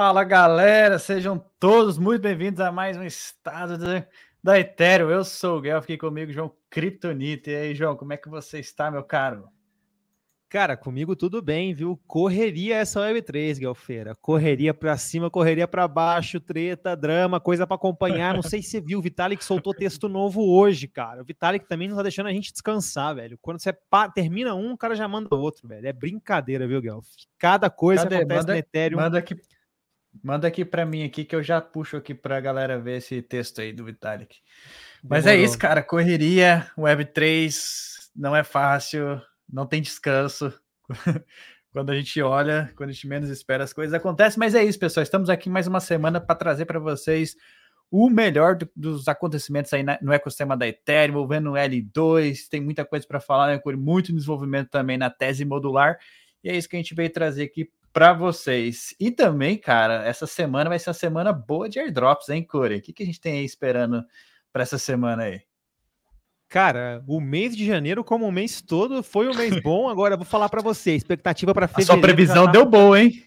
Fala galera, sejam todos muito bem-vindos a mais um estado de, da Ethereum. Eu sou o Guel, fiquei comigo, João Kryptonite. E aí, João, como é que você está, meu caro? Cara, comigo tudo bem, viu? Correria essa Web3, Guelfeira. Correria pra cima, correria pra baixo, treta, drama, coisa para acompanhar. Não sei se você viu, o Vitalik soltou texto novo hoje, cara. O Vitalik também não tá deixando a gente descansar, velho. Quando você termina um, o cara já manda outro, velho. É brincadeira, viu, Guel? Cada coisa Cadê? acontece manda, no Ethereum. Manda aqui, manda aqui pra mim aqui que eu já puxo aqui pra galera ver esse texto aí do Vitalik. Mas é Demorou. é isso, cara. Correria, Web3 não é fácil não tem descanso. quando a gente olha, quando a gente menos espera, as coisas acontecem. Mas é isso, pessoal. Estamos aqui mais uma semana para trazer para vocês o melhor do, dos acontecimentos aí na, no ecossistema da Ethereum, envolvendo o L2. Tem muita coisa para falar, né, Muito desenvolvimento também na tese modular. E é isso que a gente veio trazer aqui para vocês. E também, cara, essa semana vai ser uma semana boa de airdrops, hein, Corey? O que, que a gente tem aí esperando para essa semana aí? Cara, o mês de janeiro, como o mês todo, foi um mês bom. Agora eu vou falar para você, expectativa para fevereiro. A sua previsão tá... deu boa, hein?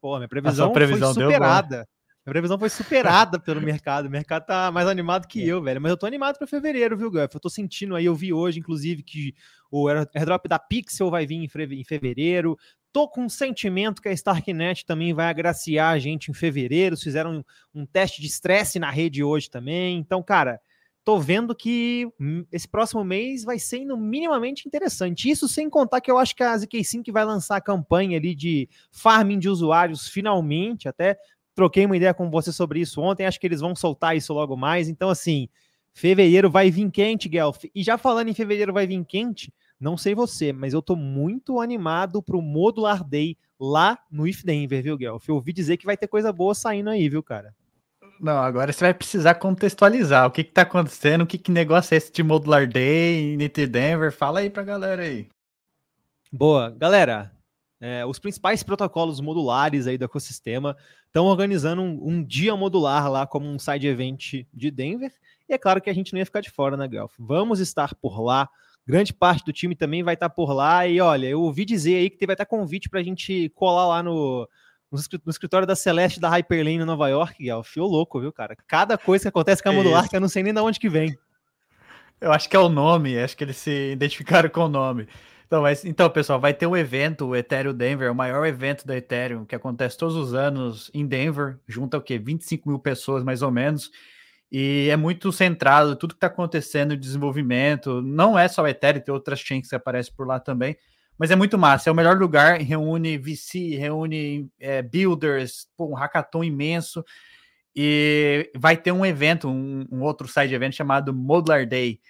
Pô, minha previsão, previsão foi superada. Minha previsão foi superada pelo mercado. O mercado tá mais animado que é. eu, velho. Mas eu tô animado para fevereiro, viu, Guff? Eu tô sentindo aí, eu vi hoje, inclusive, que o airdrop da Pixel vai vir em fevereiro. Tô com um sentimento que a Starknet também vai agraciar a gente em fevereiro. Fizeram um, um teste de estresse na rede hoje também. Então, cara, tô vendo que esse próximo mês vai sendo minimamente interessante. Isso sem contar que eu acho que a ZK Sync vai lançar a campanha ali de farming de usuários finalmente. Até troquei uma ideia com você sobre isso ontem. Acho que eles vão soltar isso logo mais. Então, assim, fevereiro vai vir quente, Guelph. E já falando em fevereiro vai vir quente, não sei você, mas eu tô muito animado pro Modular Day lá no If Denver, viu, Guelph? Eu ouvi dizer que vai ter coisa boa saindo aí, viu, cara? Não, agora você vai precisar contextualizar o que está acontecendo, o que, que negócio é esse de Modular Day, Nitty Denver. Fala aí para a galera aí. Boa. Galera, é, os principais protocolos modulares aí do ecossistema estão organizando um, um, dia modular lá como um side event de Denver. E é claro que a gente não ia ficar de fora, né, Guelph? Vamos estar por lá. Grande parte do time também vai estar por lá. E olha, eu ouvi dizer aí que vai estar convite para a gente colar lá no, no escritório da Celeste da Hyperlane em Nova York, Gal, fio louco, viu, cara? Cada coisa que acontece com a modular que eu não sei nem de onde que vem. Eu acho que é o nome, acho que eles se identificaram com o nome. Então, mas, então, pessoal, vai ter um evento, o Ethereum Denver, o maior evento da Ethereum, que acontece todos os anos em Denver, junta o quê? 25 mil pessoas, mais ou menos. E é muito centrado, tudo que está acontecendo, desenvolvimento. Não é só o Ethereum, tem outras chains que aparecem por lá também. Mas é muito massa, é o melhor lugar, reúne VC, reúne é, builders, pô, um hackathon imenso. E vai ter um evento, um, um, outro side event chamado Modular Day,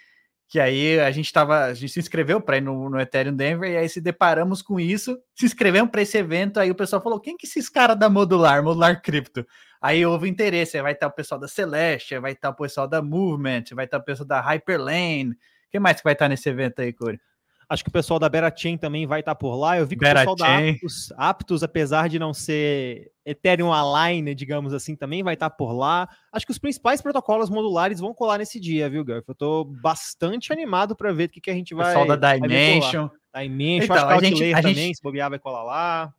que aí a gente tava, a gente se inscreveu para ir no, no, Ethereum Denver, e aí se deparamos com isso, se inscrevemos para esse evento, aí o pessoal falou, quem que é esses caras da Modular, Modular Crypto? Aí houve interesse, vai estar o pessoal da Celeste, vai estar o pessoal da Movement, vai estar o pessoal da Hyperlane, quem mais que vai estar nesse evento aí, Corey? Acho que o pessoal da Berachain também vai estar por lá. Eu vi que Bera o pessoal da Aptos, Aptos, apesar de não ser Ethereum Align, digamos assim, também vai estar por lá. Acho que os principais protocolos modulares vão colar nesse dia, viu, Gurf? Eu tô bastante animado para ver o que, que a gente vai. O pessoal da Dimension. Dimension, então, acho que a gente, a também, gente... se bobear, vai colar lá.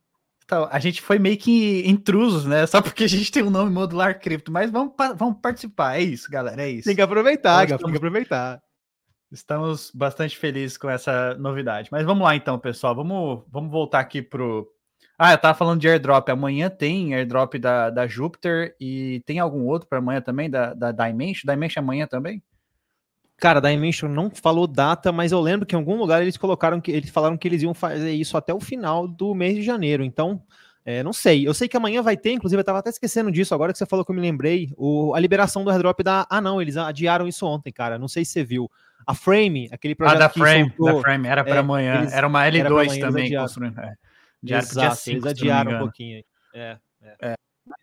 Então, a gente foi meio que intrusos, né? Só porque a gente tem o um nome modular cripto, mas vamos, vamos participar. É isso, galera. É isso. Tem que aproveitar, Gaf, tem que aproveitar. Estamos bastante felizes com essa novidade. Mas vamos lá então, pessoal. Vamos, vamos voltar aqui pro. Ah, eu tava falando de airdrop. Amanhã tem airdrop da, da Jupiter e tem algum outro para amanhã também, da, da Dimension? Dimension amanhã também? Cara, da Dimension não falou data, mas eu lembro que em algum lugar eles colocaram que eles falaram que eles iam fazer isso até o final do mês de janeiro. Então, é, não sei. Eu sei que amanhã vai ter, inclusive eu tava até esquecendo disso, agora que você falou que eu me lembrei, o, a liberação do airdrop da. Ah, não, eles adiaram isso ontem, cara. Não sei se você viu. A Frame, aquele projeto ah, da Frame, soltou, da Frame, era para é, amanhã. Eles, era uma L2 era também construindo. É. Exato, 5, eles adiaram um pouquinho. É, é. é.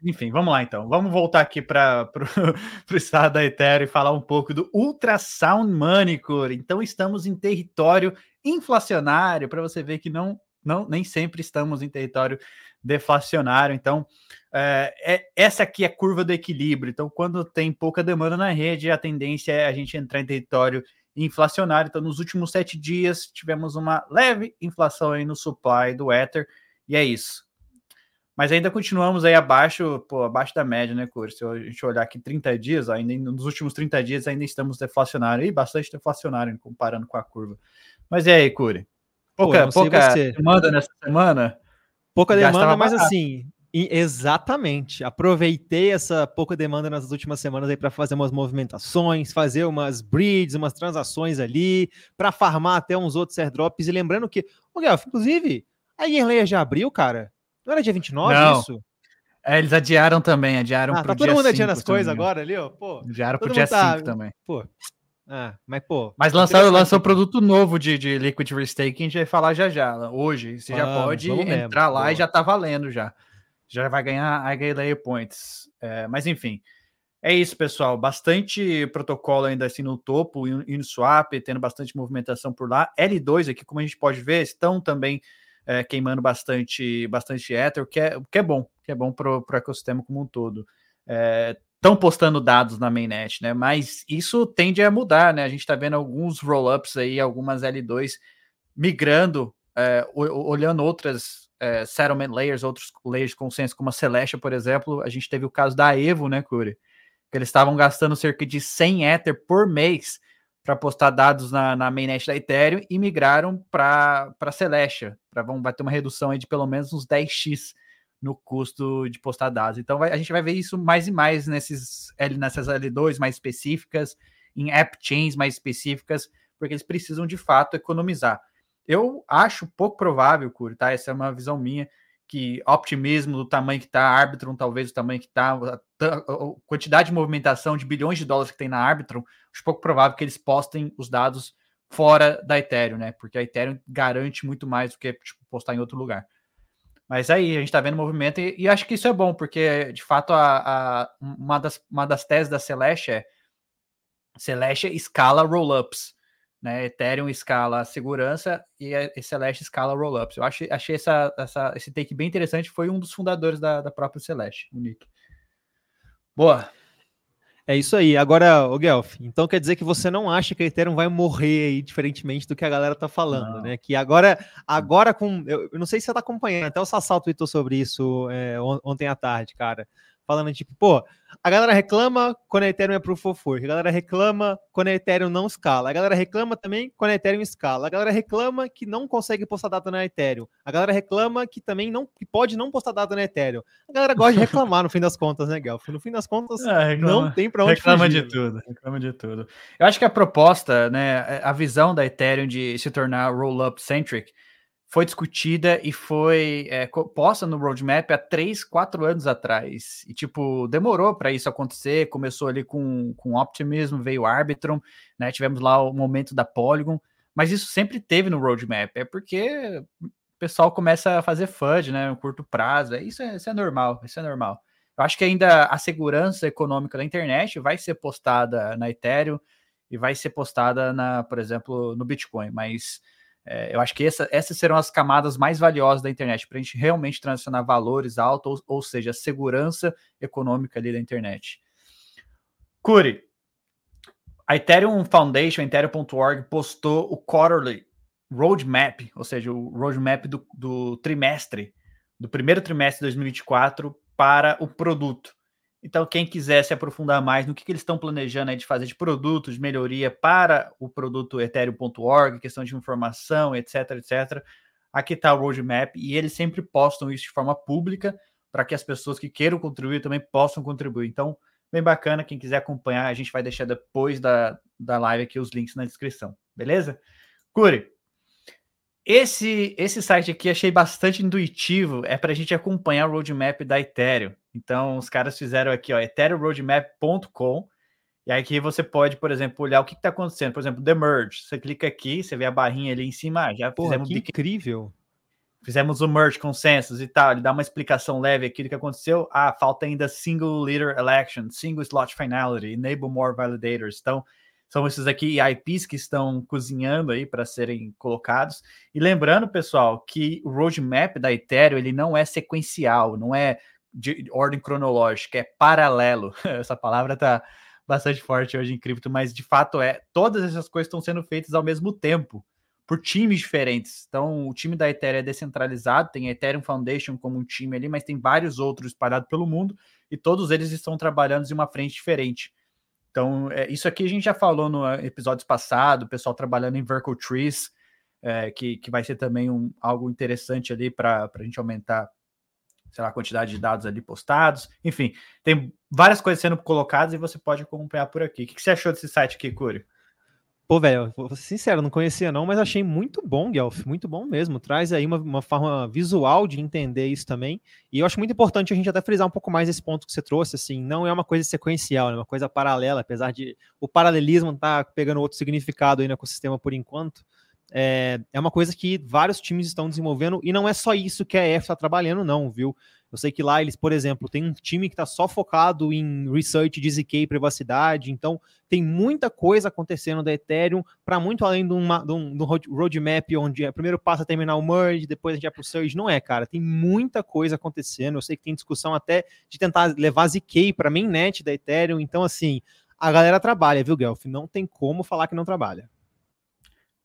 Enfim, vamos lá então. Vamos voltar aqui para o estado da Ethereum e falar um pouco do Ultrasound Manicure. Então, estamos em território inflacionário, para você ver que não, não nem sempre estamos em território deflacionário. Então, é, é, essa aqui é a curva do equilíbrio. Então, quando tem pouca demanda na rede, a tendência é a gente entrar em território inflacionário. Então, nos últimos sete dias, tivemos uma leve inflação aí no supply do Ether, e é isso. Mas ainda continuamos aí abaixo, pô, abaixo da média, né, Curi? Se a gente olhar aqui 30 dias, ainda nos últimos 30 dias ainda estamos deflacionário, e bastante deflacionário comparando com a curva. Mas e aí, Curi? Pouca, pô, pouca demanda nessa semana? Pouca demanda, mas assim, exatamente. Aproveitei essa pouca demanda nas últimas semanas aí para fazer umas movimentações, fazer umas breeds, umas transações ali, para farmar até uns outros airdrops. E lembrando que, o Guelph, inclusive, a Yearlayer já abriu, cara. Não era dia 29 Não. isso? É, eles adiaram também, adiaram ah, pro tá todo mundo adiando as coisas agora ali, ó. Pô, adiaram pro dia 5 tá... também. Pô. Ah, mas, pô. Mas lançaram, lançou produto novo de, de Liquid Restaking, a gente vai falar já já. Hoje. Você já pode entrar lá e já tá valendo já. Já vai ganhar a Layer Points. É, mas enfim. É isso, pessoal. Bastante protocolo ainda assim no topo, Uniswap, tendo bastante movimentação por lá. L2 aqui, como a gente pode ver, estão também é, queimando bastante, bastante Ether, o que é, que é bom, que é bom para o ecossistema como um todo. Estão é, postando dados na mainnet, né? Mas isso tende a mudar, né? A gente está vendo alguns roll-ups aí, algumas L2 migrando, é, olhando outras é, settlement layers, outros layers de consenso, como a Celestia, por exemplo. A gente teve o caso da Evo, né, Curi? Que eles estavam gastando cerca de 100 Ether por mês para postar dados na, na mainnet da Ethereum e migraram para Celestia. Pra, vão, vai ter uma redução aí de pelo menos uns 10x no custo de postar dados. Então vai, a gente vai ver isso mais e mais nesses, nessas L2 mais específicas, em app chains mais específicas, porque eles precisam de fato economizar. Eu acho pouco provável, Curi, tá? Essa é uma visão minha, que optimismo do tamanho que está, Arbitrum talvez o tamanho que está, a, quantidade de movimentação de bilhões de dólares que tem na Arbitrum, acho pouco provável que eles postem os dados fora da Ethereum, né? Porque a Ethereum garante muito mais do que tipo, postar em outro lugar. Mas aí a gente está vendo movimento e, e, acho que isso é bom, porque de fato a, a, uma, das, uma das teses da Celeste é Celeste escala rollups né? Ethereum escala segurança e Celeste escala rollups. Eu achei, achei essa, essa, esse take bem interessante. Foi um dos fundadores da, da própria Celeste, o Nick. Boa. É isso aí. Agora, o Guelph, então quer dizer que você não acha que a Ethereum vai morrer aí, diferentemente do que a galera tá falando, não. né? Que agora, agora com. Eu, eu, não sei se você tá acompanhando, até o Sassal tweetou sobre isso é, ontem à tarde, cara falando tipo, pô, a galera reclama quando a Ethereum é Proof of Work, a galera reclama quando a Ethereum não escala, a galera reclama também quando a Ethereum escala, a galera reclama que não consegue postar data na Ethereum, a galera reclama que também não que pode não postar data na Ethereum. A galera gosta de reclamar no fim das contas, né, Guelph? No fim das contas, é, não tem para onde reclama fugir. de tudo, reclama de tudo. Eu acho que a proposta, né, a visão da Ethereum de se tornar roll-up centric, foi discutida e foi é, posta no roadmap há três, quatro anos atrás. E, tipo, demorou para isso acontecer. Começou ali com, com Optimism, veio Arbitrum, né? Tivemos lá o momento da Polygon, mas isso sempre teve no roadmap. É porque o pessoal começa a fazer FUD, né? No curto prazo. É, isso, é, isso é normal, isso é normal. Eu acho que ainda a segurança econômica da internet vai ser postada na Ethereum e vai ser postada, na, por exemplo, no Bitcoin, mas é, eu acho que essa, essas serão as camadas mais valiosas da internet, para a gente realmente transicionar valores altos, ou, ou seja, segurança econômica ali da internet. Curi, a Ethereum Foundation, Ethereum.org, postou o quarterly roadmap, ou seja, o roadmap do, do trimestre, do primeiro trimestre de 2024 para o produto. Então, quem quiser se aprofundar mais no que, que eles estão planejando de fazer de produtos, de melhoria para o produto ethereum.org, questão de informação, etc, etc, aqui está o roadmap e eles sempre postam isso de forma pública para que as pessoas que queiram contribuir também possam contribuir. Então, bem bacana, quem quiser acompanhar, a gente vai deixar depois da, da live aqui os links na descrição, beleza? Curi, esse, esse site aqui achei bastante intuitivo, é para a gente acompanhar o roadmap da Ethereum. Então, os caras fizeram aqui, ó, ethereumroadmap.com, e aí aqui você pode, por exemplo, olhar o que está acontecendo. Por exemplo, The Merge. Você clica aqui, você vê a barrinha ali em cima, ah, já Porra, fizemos... Que incrível! Fizemos o merge consensus e tal. Ele dá uma explicação leve aqui do que aconteceu. Ah, falta ainda single leader election, single slot finality, enable more validators. Então, são esses aqui IPs que estão cozinhando aí para serem colocados. E lembrando, pessoal, que o roadmap da Ethereum ele não é sequencial, não é de ordem cronológica, é paralelo. Essa palavra está bastante forte hoje em cripto, mas de fato é. Todas essas coisas estão sendo feitas ao mesmo tempo, por times diferentes. Então, o time da Ethereum é descentralizado, tem a Ethereum Foundation como um time ali, mas tem vários outros espalhados pelo mundo e todos eles estão trabalhando em uma frente diferente. Então, é, isso aqui a gente já falou no episódio passado, o pessoal trabalhando em Vertical Trees, é, que, que vai ser também um, algo interessante ali para a gente aumentar sei lá, a quantidade de dados ali postados. Enfim, tem várias coisas sendo colocadas e você pode acompanhar por aqui. O que você achou desse site aqui, Curi? Pô, velho, sincero, não conhecia não, mas achei muito bom, Guelph, muito bom mesmo. Traz aí uma, uma, forma visual de entender isso também. E eu acho muito importante a gente até frisar um pouco mais esse ponto que você trouxe, assim, não é uma coisa sequencial, é uma coisa paralela, apesar de o paralelismo tá pegando outro significado aí no ecossistema por enquanto. É, é uma coisa que vários times estão desenvolvendo e não é só isso que a EF está trabalhando, não, viu? Eu sei que lá eles, por exemplo, tem um time que está só focado em research de ZK e privacidade, então tem muita coisa acontecendo da Ethereum para muito além de, uma, de, um, de um roadmap onde é primeiro passa a terminar o merge, depois a gente vai para o surge. Não é, cara, tem muita coisa acontecendo. Eu sei que tem discussão até de tentar levar ZK para mainnet da Ethereum, então assim, a galera trabalha, viu, Guelph? Não tem como falar que não trabalha.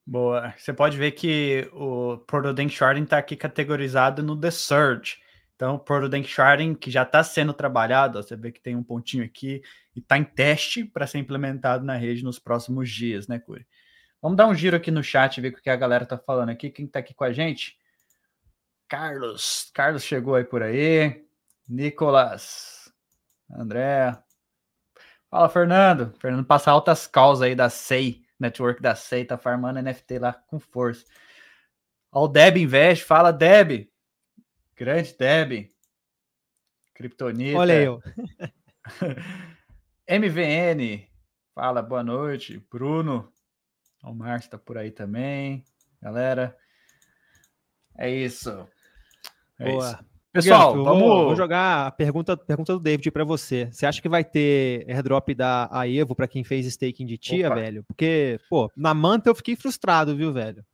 Boa. Você pode ver que o Proto Sharding está aqui categorizado no The Surge. Então, Proto Sharding, que já está sendo trabalhado, ó, você vê que tem um pontinho aqui e está em teste para ser implementado na rede nos próximos dias, né, Curi? Vamos dar um giro aqui no chat, ver o que a galera está falando aqui. Quem está aqui com a gente? Carlos. Carlos chegou aí por aí. Nicolas. André. Fala, Fernando. Fernando passa altas causas aí da SEI network da SEI, tá farmando NFT lá com força. Ó, o Deb Invest, fala Deb. Grande Deb. Kryptonita. Olha eu. MVN, fala boa noite. Bruno. O Márcio tá por aí também. Galera. É isso. É boa. Isso. Pessoal, vamos... Vou, jogar a pergunta, pergunta do David para você. Você acha que vai ter airdrop da Evo para quem fez staking de tia, Opa. velho? Porque, pô, na Manta eu fiquei frustrado, viu, velho?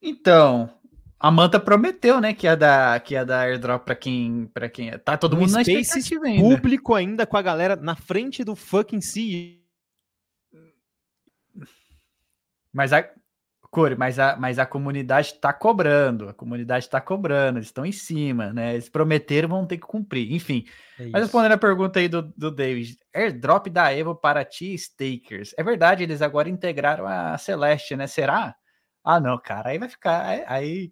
Então, a Manta prometeu, né, que ia dar, que ia dar airdrop para quem, para quem tá todo mundo na expectativa ainda. público ainda com a galera na frente do fucking CEO. Mas a, Core, mas a, mas a comunidade está cobrando, a comunidade está cobrando, eles estão em cima, né? Eles prometeram, vão ter que cumprir. Enfim, é mas respondendo a pergunta aí do, do David, airdrop da Evo para ti, stakers. É verdade, eles agora integraram a Celeste, né? Será? Ah, não, cara, aí vai ficar, aí,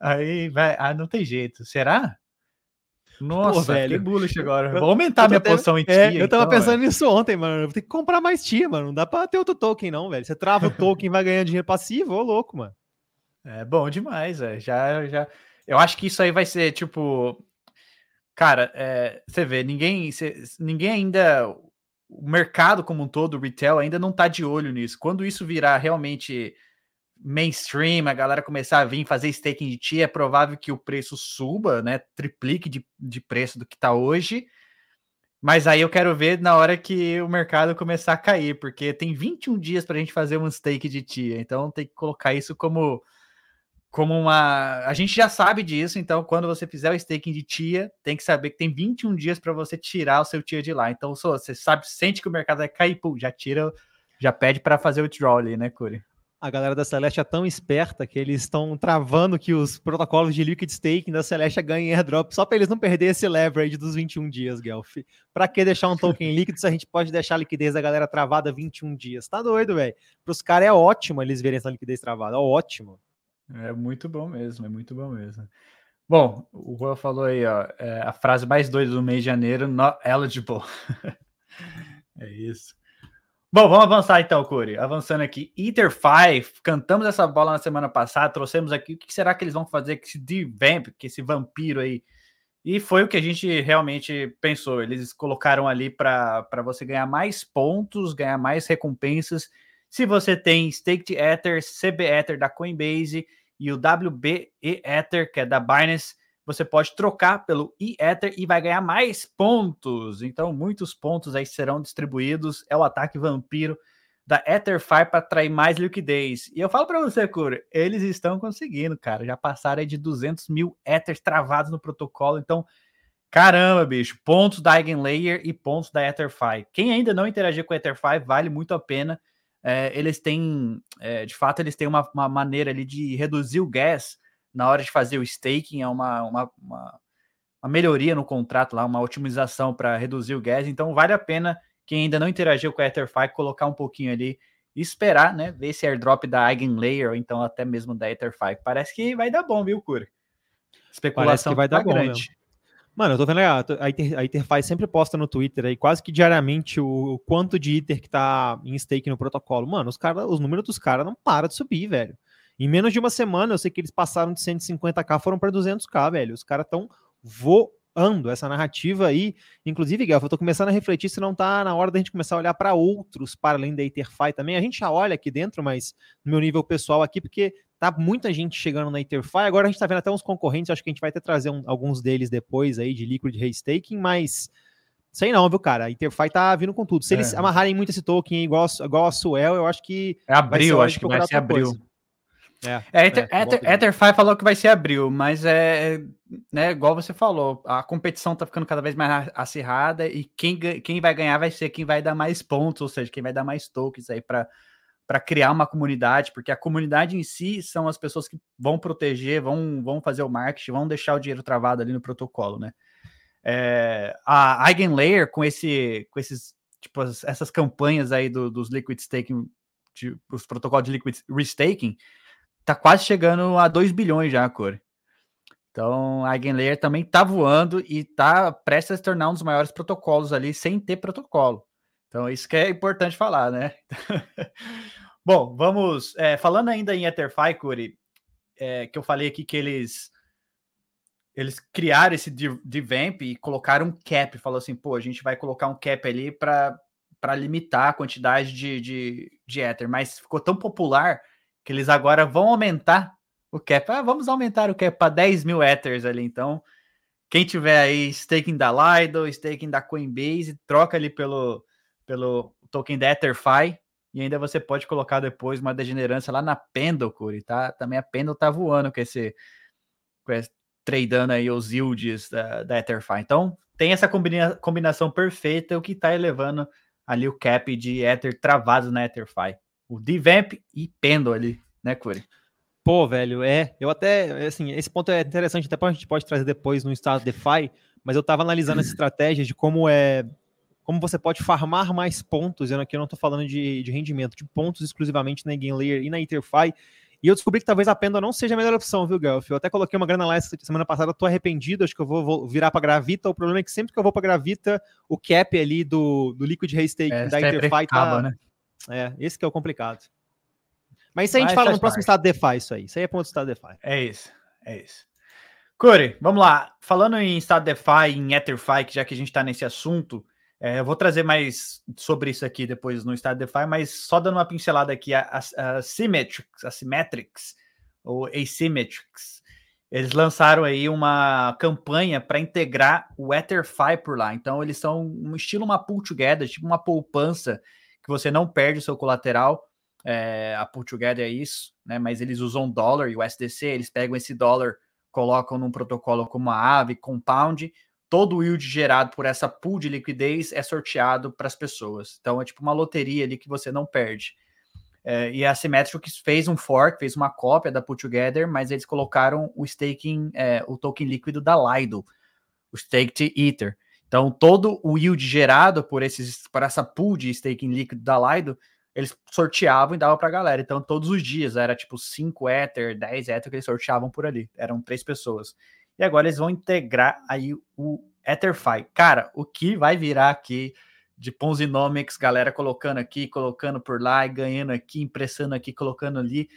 aí vai, ah, não tem jeito. Será? Nossa, Pô, velho. que bullish agora. Vou aumentar minha até, posição em tia. É, eu tava então, pensando véio. nisso ontem, mano. Vou ter que comprar mais tia, mano. Não dá pra ter outro token, não, velho. Você trava o token e vai ganhar dinheiro passivo, ô louco, mano. É bom demais, velho. Já, já. Eu acho que isso aí vai ser tipo. Cara, é, você vê, ninguém, cê, ninguém ainda. O mercado como um todo, o retail, ainda não tá de olho nisso. Quando isso virar realmente mainstream, a galera começar a vir fazer staking de TIA, é provável que o preço suba, né? Triplique de, de preço do que está hoje. Mas aí eu quero ver na hora que o mercado começar a cair, porque tem 21 dias para a gente fazer um stake de TIA. Então tem que colocar isso como, como uma. A gente já sabe disso, então quando você fizer o staking de TIA, tem que saber que tem 21 dias para você tirar o seu TIA de lá. Então, se você sabe, sente que o mercado vai cair, pô, já tira, já pede para fazer o withdrawal ali, né, Curi? A galera da Celeste é tão esperta que eles estão travando que os protocolos de liquid staking da Celeste ganhem airdrop só para eles não perderem esse leverage dos 21 dias, Guelph. Para que deixar um token líquido se a gente pode deixar a liquidez da galera travada 21 dias? Tá doido, velho. Para os caras é ótimo eles verem essa liquidez travada, é ótimo. É muito bom mesmo, é muito bom mesmo. Bom, o Juan falou aí, ó, é a frase mais doida do mês de janeiro, not eligible. é isso. Bom, vamos avançar então, Curi. Avançando aqui. Ether 5, cantamos essa bola na semana passada, trouxemos aqui o que será que eles vão fazer com esse D-Vamp, que esse vampiro aí. E foi o que a gente realmente pensou. Eles colocaram ali para você ganhar mais pontos, ganhar mais recompensas. Se você tem Staked Ether, CB Ether da Coinbase e o WB Ether, que é da Binance, você pode trocar pelo e-Ether e vai ganhar mais pontos. Então, muitos pontos aí serão distribuídos. É o ataque vampiro da EtherFi para atrair mais liquidez. E eu falo para você, Cura, eles estão conseguindo, cara. Já passaram de 200 mil Ethers travados no protocolo. Então, caramba, bicho. Pontos da Eigenlayer e pontos da EtherFi. Quem ainda não interagiu com a EtherFi, vale muito a pena. é, eles têm, é, de fato, eles têm uma, uma, maneira ali de reduzir o gas na hora de fazer o staking, é uma, uma, uma, uma melhoria no contrato lá, uma otimização para reduzir o gas. Então, vale a pena quem ainda não interagiu com a Etherfi colocar um pouquinho ali e esperar, né? Ver esse airdrop da Eigenlayer ou então até mesmo da Etherfi. Parece que vai dar bom, viu, Cura? Especulação Parece que vai tá dar bom, grande. Mesmo. Mano, eu tô vendo a, Ether, a Etherfi sempre posta no Twitter aí quase que diariamente o, o, quanto de Ether que tá em stake no protocolo. Mano, os, cara, os números dos caras não param de subir, velho. Em menos de uma semana, eu sei que eles passaram de 150k, foram para 200k, velho. Os caras estão voando ando essa narrativa aí. Inclusive, Guelph, eu tô começando a refletir se não tá na hora da gente começar a olhar para outros para além da Etherfi também. A gente já olha aqui dentro, mas no meu nível pessoal aqui, porque tá muita gente chegando na Etherfi. Agora a gente tá vendo até uns concorrentes, acho que a gente vai até trazer um, alguns deles depois aí de Liquid Restaking, mas Sei não, viu, cara? A Etherfi tá vindo com tudo. Se é. eles amarrarem muito esse token igual, igual a Suel, eu acho que. É abril, acho que vai ser abril. Coisa. É, é, Ether, é, Ether, Etherfi falou que vai ser abril, mas é, né, igual você falou, a competição tá ficando cada vez mais acirrada e quem, quem vai ganhar vai ser quem vai dar mais pontos, ou seja, quem vai dar mais tokens aí para para criar uma comunidade, porque a comunidade em si são as pessoas que vão proteger, vão, vão fazer o marketing, vão deixar o dinheiro travado ali no protocolo, né? É, a Eigenlayer com esse com esses tipo essas campanhas aí do, dos liquid staking, de, os protocolos de liquid restaking, tá quase chegando a 2 bilhões já, Core. Então, a Eigenlayer também tá voando e tá prestes a se tornar um dos maiores protocolos ali sem ter protocolo. Então, isso que é importante falar, né? Bom, vamos. É, falando ainda em Etherfi, Curi, é, que eu falei aqui que eles eles criaram esse devamp e colocaram um cap. Falou assim, pô, a gente vai colocar um cap ali para limitar a quantidade de, de, de Ether. Mas ficou tão popular que eles agora vão aumentar o cap. Ah, vamos aumentar o cap para 10 mil Ethers ali. Então, quem tiver aí staking da Lido, staking da Coinbase, troca ali pelo, pelo token da EtherFi. E ainda você pode colocar depois uma degenerância lá na Pendle, Curi, tá? Também a Pendle tá voando com esse, com esse tradando aí os yields da, da EtherFi. Então, tem essa combina, combinação perfeita, o que tá elevando ali o cap de Ether travado na EtherFi o Devamp e Pendle ali, né, Curi? Pô, velho, é. Eu até, assim, esse ponto é interessante, até a gente pode trazer depois no estado DeFi, mas eu tava analisando essa estratégia de como é. Como você pode farmar mais pontos, eu aqui eu não tô falando de, de rendimento, de pontos exclusivamente na Game Layer e na EtherFi. E eu descobri que talvez a Pendle não seja a melhor opção, viu, Gelf? Eu até coloquei uma grana lá essa semana passada, eu tô arrependido, acho que eu vou, vou virar para Gravita. O problema é que sempre que eu vou para Gravita, o cap ali do, do Liquid Restake é, da EtherFi tá, né? É, esse que é o complicado. Mas isso a gente Mas fala no próximo estado DeFi, isso aí. Isso aí é ponto do estado DeFi. É isso, é isso. Corey, vamos lá. Falando em estado DeFi, em EtherFi, que já que a gente está nesse assunto, é, eu vou trazer mais sobre isso aqui depois no estado DeFi, mas só dando uma pincelada aqui, a, a, a Symmetrics, a Symmetrics, ou Asymmetrics, eles lançaram aí uma campanha para integrar o EtherFi por lá. Então, eles são um estilo uma pull together, tipo uma poupança que você não perde o seu colateral. É, a Pull Together é isso, né? Mas eles usam dólar e o SDC, eles pegam esse dólar, colocam num protocolo como a Aave, Compound, todo o yield gerado por essa pool de liquidez é sorteado para as pessoas. Então é tipo uma loteria ali que você não perde. É, e a Symmetrics fez um fork, fez uma cópia da Put Together, mas eles colocaram o staking, é, o token líquido da Lido, o Staked Ether. Então, todo o yield gerado por, esses, por essa pool de staking líquido da Lido, eles sorteavam e davam para a galera. Então, todos os dias era tipo 5 Ether, 10 Ether que eles sorteavam por ali. Eram três pessoas. E agora eles vão integrar aí o EtherFi. Cara, o que vai virar aqui de Ponzinomics, galera colocando aqui, colocando por lá e ganhando aqui, impressando aqui, colocando ali.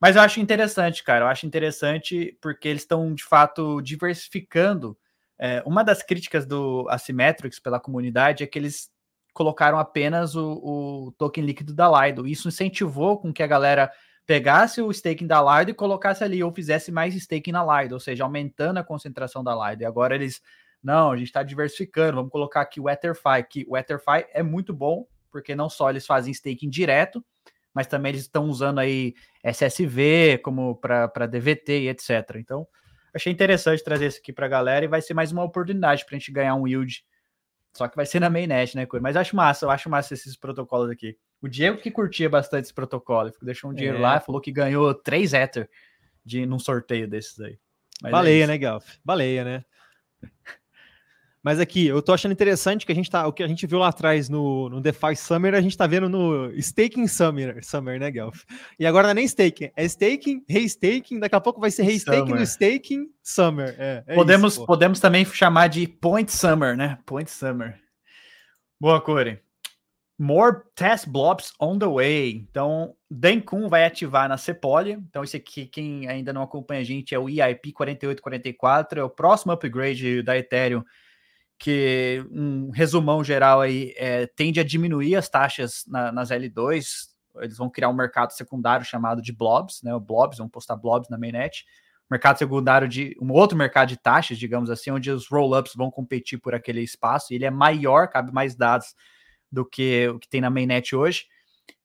Mas eu acho interessante, cara. Eu acho interessante porque eles estão de fato diversificando é, uma das críticas do Asymmetrics pela comunidade é que eles colocaram apenas o, o token líquido da Lido. Isso incentivou com que a galera pegasse o staking da Lido e colocasse ali, ou fizesse mais staking na Lido, ou seja, aumentando a concentração da Lido. E agora eles, não, a gente está diversificando, vamos colocar aqui o EtherFi, que o EtherFi é muito bom, porque não só eles fazem staking direto, mas também eles estão usando aí SSV como para DVT e etc. Então, Achei interessante trazer isso aqui para a galera e vai ser mais uma oportunidade para a gente ganhar um yield. Só que vai ser na mainnet, né, Curi? Mas acho massa, eu acho massa esses protocolos aqui. O Diego que curtia bastante esse protocolo, deixou um dinheiro é. lá, falou que ganhou 3 Ether de, num sorteio desses aí. Mas é Baleia, é né, Galf? Baleia, né? Mas aqui, eu tô achando interessante que a gente tá. O que a gente viu lá atrás no, no DeFi Summer, a gente tá vendo no Staking Summer, Summer, né, Guelph? E agora não é nem staking, é staking, restaking, daqui a pouco vai ser restaking no staking Summer. É, é podemos, isso, podemos também chamar de Point Summer, né? Point Summer. Boa, Corey. More test blobs on the way. Então, Denkun vai ativar na Cepoli. Então, esse aqui, quem ainda não acompanha a gente, é o EIP 4844, é o próximo upgrade da Ethereum que um resumão geral aí é, tende a diminuir as taxas na, nas L2. Eles vão criar um mercado secundário chamado de blobs, né? O blobs, vão postar blobs na mainnet. Mercado secundário de um outro mercado de taxas, digamos assim, onde os roll-ups vão competir por aquele espaço. E ele é maior, cabe mais dados do que o que tem na mainnet hoje.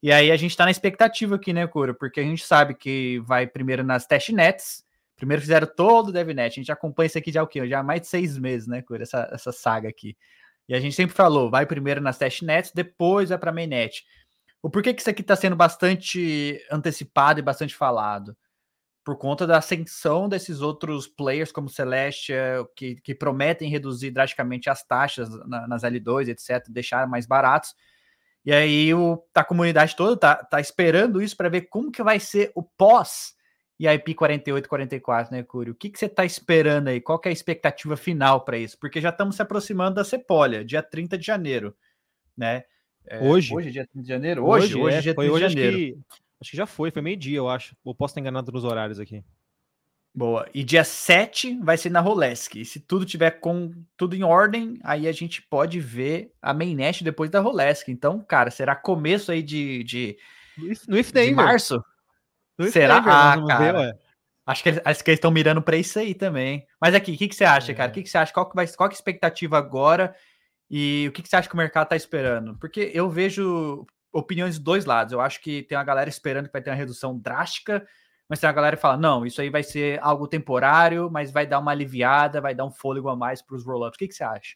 E aí a gente está na expectativa aqui, né, Cura? Porque a gente sabe que vai primeiro nas testnets, Primeiro fizeram todo o DevNet. A gente acompanha isso aqui já o quê? Já há mais de seis meses, né, com essa, essa saga aqui. E a gente sempre falou, vai primeiro nas testnets, depois vai para a mainnet. O porquê que isso aqui está sendo bastante antecipado e bastante falado? Por conta da ascensão desses outros players como Celestia, que, que prometem reduzir drasticamente as taxas na, nas L2, etc., deixar mais baratos. E aí o, a comunidade toda tá, tá esperando isso para ver como que vai ser o pós e a IP 4844, né, Cúrio? O que, que você está esperando aí? Qual é a expectativa final para isso? Porque já estamos se aproximando da Cepolha, dia 30 de janeiro, né? É, hoje? Hoje, dia 30 de janeiro? Hoje, hoje, hoje é, dia 30 hoje, de janeiro. Acho que, acho que já foi, foi meio-dia, eu acho. Ou posso estar enganado nos horários aqui. Boa. E dia 7 vai ser na Rolesk. E se tudo tiver com tudo em ordem, aí a gente pode ver a mainnet depois da Rolesk. Então, cara, será começo aí de, de, no if de março? Será? Ah, cara. Ver, acho que, eles, acho que eles estão mirando para isso aí também. Mas aqui, o que, que você acha, é. cara? O que, que você acha? Qual que, vai, qual que é a expectativa agora? E o que, que você acha que o mercado está esperando? Porque eu vejo opiniões dos dois lados. Eu acho que tem uma galera esperando que vai ter uma redução drástica, mas tem uma galera que fala: não, isso aí vai ser algo temporário, mas vai dar uma aliviada, vai dar um fôlego a mais para os roll-ups. O que, que você acha?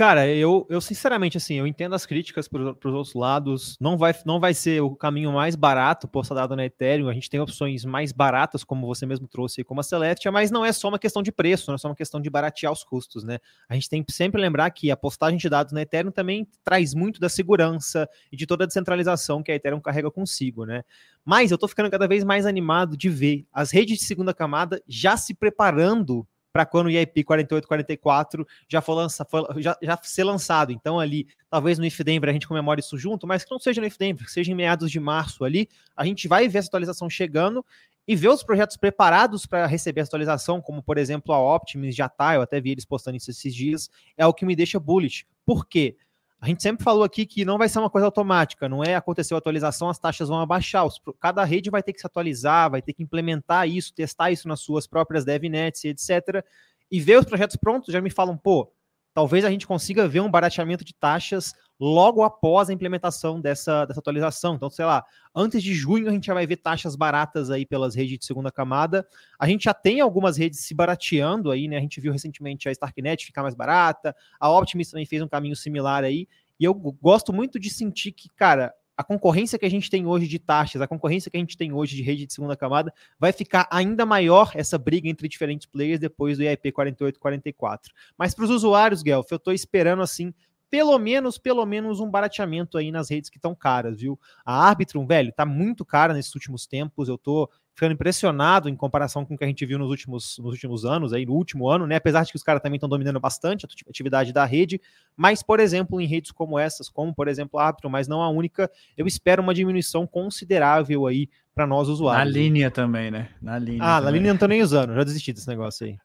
Cara, eu, eu sinceramente, assim, eu entendo as críticas para os outros lados. Não vai, não vai ser o caminho mais barato postado na Ethereum. A gente tem opções mais baratas, como você mesmo trouxe, como a Celestia, mas não é só uma questão de preço, não é só uma questão de baratear os custos, né? A gente tem que sempre lembrar que a postagem de dados na Ethereum também traz muito da segurança e de toda a descentralização que a Ethereum carrega consigo, né? Mas eu tô ficando cada vez mais animado de ver as redes de segunda camada já se preparando para quando o IP 4844 já for lança, já, já ser lançado. Então, ali, talvez no If Denver a gente comemore isso junto, mas que não seja no If Denver, que seja em meados de março ali, a gente vai ver essa atualização chegando e ver os projetos preparados para receber a atualização, como por exemplo a Optimus já tá, eu até vi eles postando isso esses dias, é o que me deixa bullish. Por quê? A gente sempre falou aqui que não vai ser uma coisa automática, não é aconteceu a atualização, as taxas vão abaixar. Cada rede vai ter que se atualizar, vai ter que implementar isso, testar isso nas suas próprias DevNets, etc. E ver os projetos prontos já me falam, pô, talvez a gente consiga ver um barateamento de taxas logo após a implementação dessa, dessa atualização. Então, sei lá, antes de junho a gente já vai ver taxas baratas aí pelas redes de segunda camada. A gente já tem algumas redes se barateando aí, né? A gente viu recentemente a Starknet ficar mais barata, a Optimus também fez um caminho similar aí. E eu gosto muito de sentir que, cara, a concorrência que a gente tem hoje de taxas, a concorrência que a gente tem hoje de rede de segunda camada, vai ficar ainda maior essa briga entre diferentes players depois do IP 4844. Mas para os usuários, Guelph, eu estou esperando assim pelo menos, pelo menos um barateamento aí nas redes que estão caras, viu? A Arbitrum, velho, tá muito cara nesses últimos tempos. Eu tô ficando impressionado em comparação com o que a gente viu nos últimos, nos últimos anos, aí no último ano, né? Apesar de que os caras também estão dominando bastante a atividade da rede, mas, por exemplo, em redes como essas, como por exemplo a Arbitrum, mas não a única, eu espero uma diminuição considerável aí para nós usuários. Na linha também, né? Na linha. Ah, também. na linha eu não tô nem usando, já desisti desse negócio aí.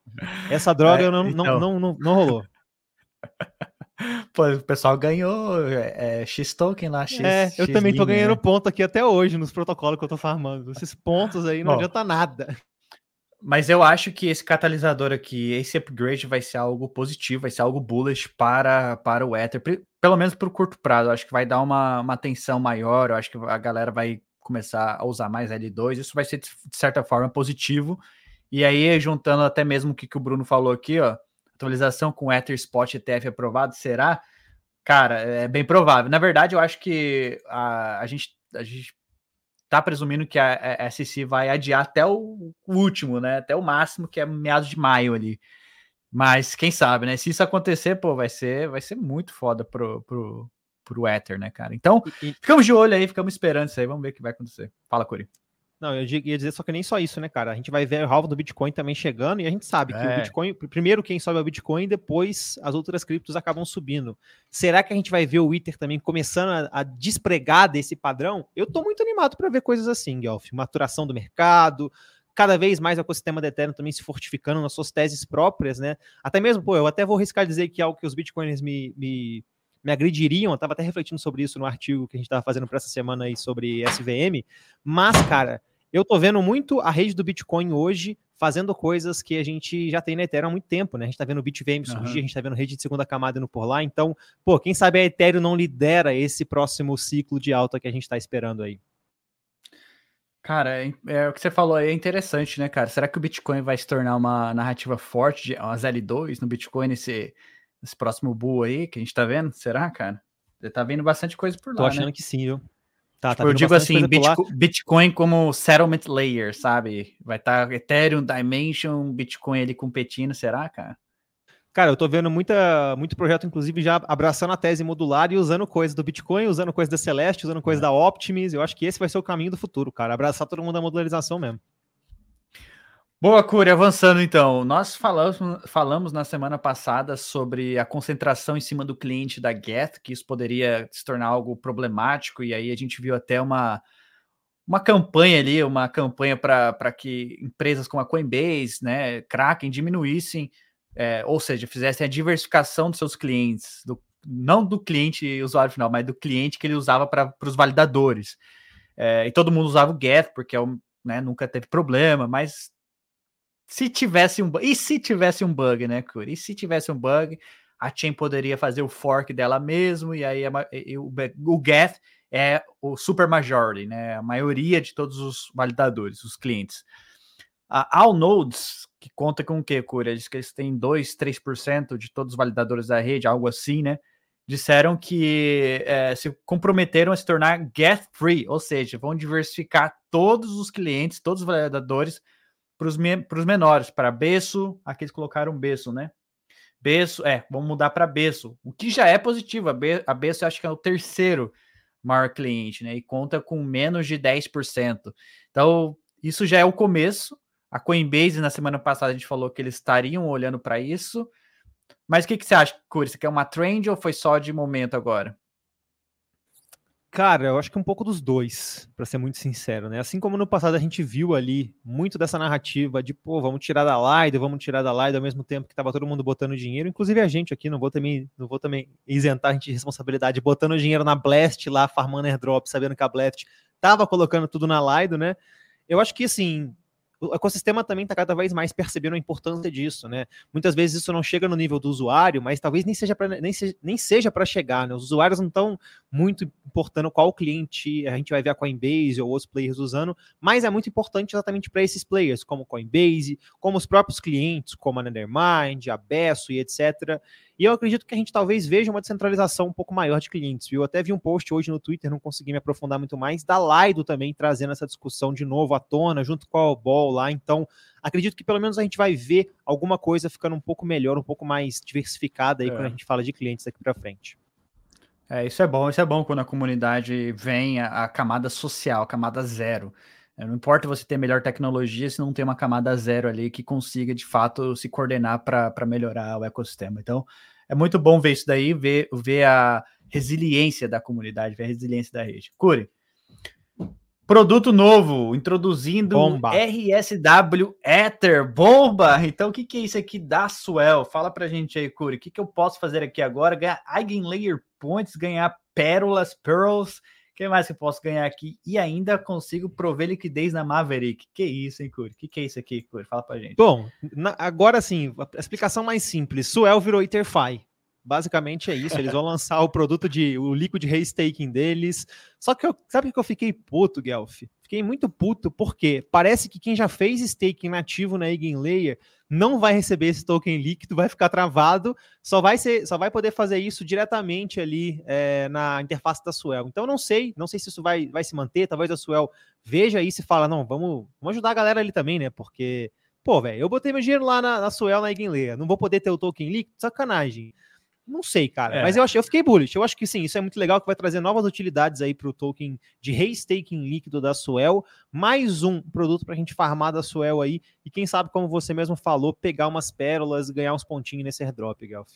Essa droga é, não, então... não, não, não, não rolou. Pô, o pessoal ganhou é, é, X token lá, X. É, eu X também tô ganhando né? ponto aqui até hoje nos protocolos que eu tô farmando. Esses pontos aí não Bom, adianta nada. Mas eu acho que esse catalisador aqui, esse upgrade vai ser algo positivo, vai ser algo bullish para, para o Ether, pelo menos para o curto prazo. Eu acho que vai dar uma, uma atenção maior, eu acho que a galera vai começar a usar mais L2. Isso vai ser, de certa forma, positivo. E aí, juntando até mesmo o que, que o Bruno falou aqui, ó atualização com Ether Spot ETF aprovado, será? Cara, é bem provável. Na verdade, eu acho que a, a gente a gente tá presumindo que a, a SEC vai adiar até o, o, último, né? Até o máximo, que é meados de maio ali. Mas quem sabe, né? Se isso acontecer, pô, vai ser, vai ser muito foda pro, pro, pro Ether, né, cara? Então, ficamos de olho aí, ficamos esperando isso aí, vamos ver o que vai acontecer. Fala, Curi. Não, eu ia dizer só que nem só isso, né, cara? A gente vai ver o halvo do Bitcoin também chegando e a gente sabe é. que o é. Bitcoin, primeiro quem sobe é o Bitcoin, depois as outras criptos acabam subindo. Será que a gente vai ver o Ether também começando a, a despregar desse padrão? Eu tô muito animado para ver coisas assim, Guelph. Maturação do mercado, cada vez mais o ecossistema da Ethereum também se fortificando nas suas teses próprias, né? Até mesmo, pô, eu até vou arriscar dizer que é algo que os Bitcoiners me, me me agrediriam. Eu estava até refletindo sobre isso no artigo que a gente estava fazendo para essa semana aí sobre SVM. Mas, cara, eu tô vendo muito a rede do Bitcoin hoje fazendo coisas que a gente já tem na Ethereum há muito tempo, né? A gente tá vendo o BitVM surgir, uhum. a gente tá vendo rede de segunda camada indo por lá. Então, pô, quem sabe a Ethereum não lidera esse próximo ciclo de alta que a gente tá esperando aí. Cara, é, é, o que você falou aí é interessante, né, cara? Será que o Bitcoin vai se tornar uma narrativa forte, de, umas L2 no Bitcoin nesse esse próximo bull aí que a gente tá vendo? Será, cara? Você tá vendo bastante coisa por lá, Tô achando né? que sim, viu? Tá, tipo, tá eu digo assim, Bitcoin, Bitcoin, como settlement layer, sabe? Vai estar tá Ethereum, Dimension, Bitcoin ali competindo, será, cara? Cara, eu tô vendo muita, muito projeto, inclusive, já abraçando a tese modular e usando coisas do Bitcoin, usando coisas da Celeste, usando coisas é. da Optimus. Eu acho que esse vai ser o caminho do futuro, cara. Abraçar todo mundo a modularização mesmo. Boa, Curi, avançando então. Nós falamos, falamos na semana passada sobre a concentração em cima do cliente da Get, que isso poderia se tornar algo problemático, e aí a gente viu até uma, uma campanha ali, uma campanha para que empresas como a Coinbase, né, Kraken, diminuíssem, é, ou seja, fizessem a diversificação dos seus clientes, do, não do cliente usuário final, mas do cliente que ele usava para os validadores. É, e todo mundo usava o Get, porque é um, né, nunca teve problema, mas se tivesse um e se tivesse um bug, né, Curi? E se tivesse um bug, a chain poderia fazer o fork dela mesmo e aí a, e, o, o Geth é o super majority, né? A maioria de todos os validadores, os clientes. A All Nodes, que conta com o que, Curi? Diz que eles têm 2, 3% de todos os validadores da rede, algo assim, né? Disseram que é, se comprometeram a se tornar get free, ou seja, vão diversificar todos os clientes, todos os validadores para os me menores, para Beço, aqui eles colocaram Beço, né? Beço, é, vamos mudar para Beço, o que já é positivo. A, Be a Beço acho que é o terceiro maior cliente, né? E conta com menos de 10%. Então, isso já é o começo. A Coinbase, na semana passada, a gente falou que eles estariam olhando para isso. Mas o que, que você acha, Curi? Você quer uma trend ou foi só de momento agora? Cara, eu acho que um pouco dos dois, para ser muito sincero, né? Assim como no passado a gente viu ali muito dessa narrativa de, pô, vamos tirar da Lido, vamos tirar da Lido ao mesmo tempo que tava todo mundo botando dinheiro, inclusive a gente aqui, não vou também, não vou também isentar a gente de responsabilidade, botando dinheiro na Blast lá, farmando airdrop, sabendo que a Blast tava colocando tudo na Lido, né? Eu acho que assim, o ecossistema também está cada vez mais percebendo a importância disso, né? Muitas vezes isso não chega no nível do usuário, mas talvez nem seja para nem, nem seja para chegar, né? Os usuários não estão muito importando qual cliente a gente vai ver a Coinbase ou outros players usando, mas é muito importante exatamente para esses players, como Coinbase, como os próprios clientes, como a Nethermind, a Besso e etc. E eu acredito que a gente talvez veja uma descentralização um pouco maior de clientes, viu? Eu até vi um post hoje no Twitter, não consegui me aprofundar muito mais, da Laido também trazendo essa discussão de novo à tona, junto com a Ball lá. Então, acredito que pelo menos a gente vai ver alguma coisa ficando um pouco melhor, um pouco mais diversificada aí é. quando a gente fala de clientes daqui para frente. É, isso é bom, isso é bom quando a comunidade vem a, a camada social, a camada zero. É, não importa você ter melhor tecnologia se não tem uma camada zero ali que consiga de fato se coordenar para melhorar o ecossistema. Então, é muito bom ver isso daí, ver, ver a resiliência da comunidade, ver a resiliência da rede. Cure. Produto novo, introduzindo bomba. RSW Ether, bomba! Então, o que, que é isso aqui da Swell? Fala pra gente aí, Curi, o que, que eu posso fazer aqui agora? Ganhar Eigenlayer Points, ganhar pérolas, pearls, que mais que eu posso ganhar aqui? E ainda consigo prover liquidez na Maverick. Que isso, hein, Curi? Que que é isso aqui, Curi? Fala pra gente. Bom, na, agora sim, a explicação mais simples. Suel virou Etherfi. Basicamente é isso. Eles vão lançar o produto de o liquid restaking deles. Só que eu, sabe que eu fiquei puto, Guelph? Fiquei muito puto porque parece que quem já fez staking nativo na Eigenlayer não vai receber esse token líquido, vai ficar travado, só vai ser, só vai poder fazer isso diretamente ali é, na interface da Swell. Então não sei, não sei se isso vai, vai se manter, talvez a Swell veja isso e fala, não, vamos, vamos ajudar a galera ali também, né? Porque, pô, velho, eu botei meu dinheiro lá na, na Swell, na Eigenlayer, não vou poder ter o token líquido, sacanagem. Não sei, cara. É. Mas eu, achei, eu fiquei bullish. Eu acho que sim, isso é muito legal, que vai trazer novas utilidades aí para o token de restaking líquido da Suel. Mais um produto para a gente farmar da Suel aí. E quem sabe, como você mesmo falou, pegar umas pérolas, ganhar uns pontinhos nesse airdrop, Gelf.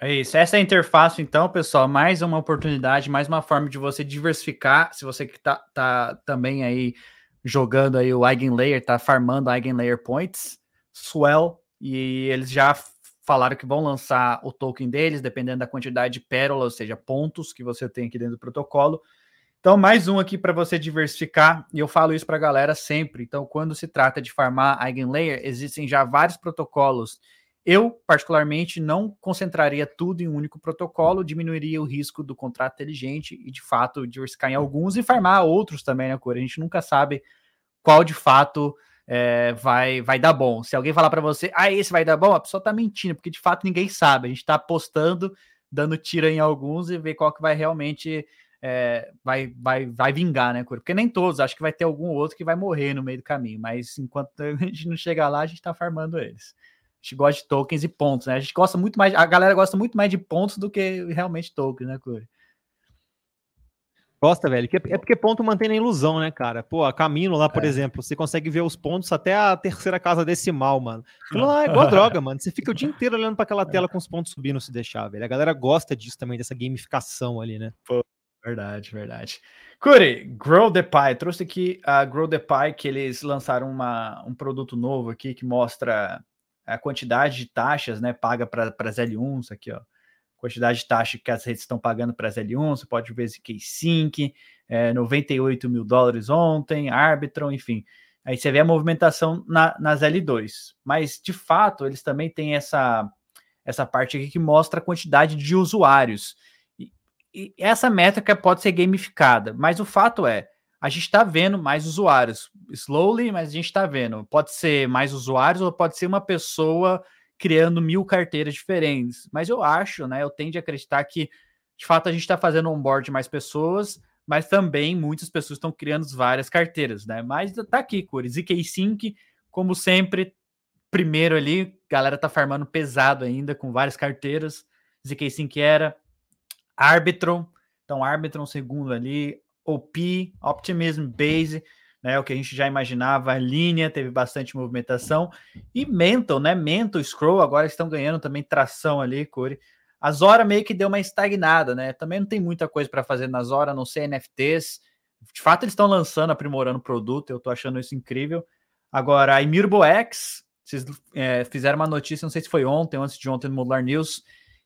É isso. Essa é a interface, então, pessoal. Mais uma oportunidade, mais uma forma de você diversificar. Se você que tá, tá também aí jogando aí o Eigenlayer, tá farmando Eigenlayer Points, Swell, e eles já falaram que vão lançar o token deles, dependendo da quantidade de pérolas, ou seja, pontos que você tem aqui dentro do protocolo. Então, mais um aqui para você diversificar, e eu falo isso para a galera sempre. Então, quando se trata de farmar Eigenlayer, existem já vários protocolos. Eu, particularmente, não concentraria tudo em um único protocolo, diminuiria o risco do contrato inteligente e, de fato, diversificar em alguns e farmar outros também, né, Cor? A gente nunca sabe qual, de fato, é, vai, vai dar bom. Se alguém falar para você, ah, esse vai dar bom, a pessoa tá mentindo, porque de fato ninguém sabe. A gente tá apostando, dando tira em alguns e ver qual que vai realmente é, vai, vai, vai vingar, né, Porque nem todos, acho que vai ter algum outro que vai morrer no meio do caminho, mas enquanto a gente não chegar lá, a gente tá farmando eles. A gente gosta de tokens e pontos, né? A gente gosta muito mais, a galera gosta muito mais de pontos do que realmente tokens, né, Curi? Gosta, velho. É porque ponto mantém a ilusão, né, cara? Pô, a Camino lá, por é. exemplo, você consegue ver os pontos até a terceira casa decimal, mano. Aquilo lá é igual droga, mano. Você fica o dia inteiro olhando para aquela tela com os pontos subindo se deixar, velho. A galera gosta disso também, dessa gamificação ali, né? Pô, verdade, verdade. Curi, Grow the Pie. Trouxe aqui a Grow the Pie, que eles lançaram uma, um produto novo aqui que mostra a quantidade de taxas, né, paga para as L1s aqui, ó quantidade de taxa que as redes estão pagando para as L1, você pode ver ZK Sync, é, 98 mil dólares ontem, Arbitron, enfim. Aí você vê a movimentação na, nas L2. Mas, de fato, eles também têm essa, essa parte aqui que mostra a quantidade de usuários. E, e essa métrica pode ser gamificada, mas o fato é, a gente está vendo mais usuários. Slowly, mas a gente está vendo. Pode ser mais usuários ou pode ser uma pessoa criando mil carteiras diferentes. Mas eu acho, né? Eu tendo a acreditar que, de fato, a gente está fazendo onboard mais pessoas, mas também muitas pessoas estão criando várias carteiras, né? Mas tá aqui, Cores. ZK Sync, como sempre, primeiro ali, galera tá farmando pesado ainda, com várias carteiras. ZK Sync era Arbitron, então Arbitron segundo ali, OP, Optimism, Base né? O que a gente já imaginava, linha teve bastante movimentação. E Mental, né? Mental, Scroll agora estão ganhando também tração ali, Corey. A Zora meio que deu uma estagnada, né? Também não tem muita coisa para fazer na Zora, a não ser NFTs. De fato, eles estão lançando, aprimorando o produto, eu estou achando isso incrível. Agora, a Imirbo X, vocês é, fizeram uma notícia, não sei se foi ontem ou antes de ontem no Modular News,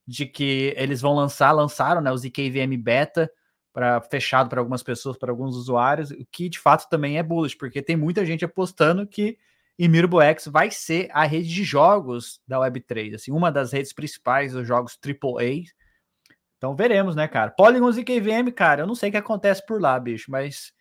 de que eles vão lançar, lançaram né, os IKVM Beta, para fechado para algumas pessoas, para alguns usuários, o que de fato também é bullish, porque tem muita gente apostando que Imirbo X vai ser a rede de jogos da Web3, assim, uma das redes principais dos jogos AAA. Então veremos, né, cara? Polygons e KVM, cara, eu não sei o que acontece por lá, bicho, mas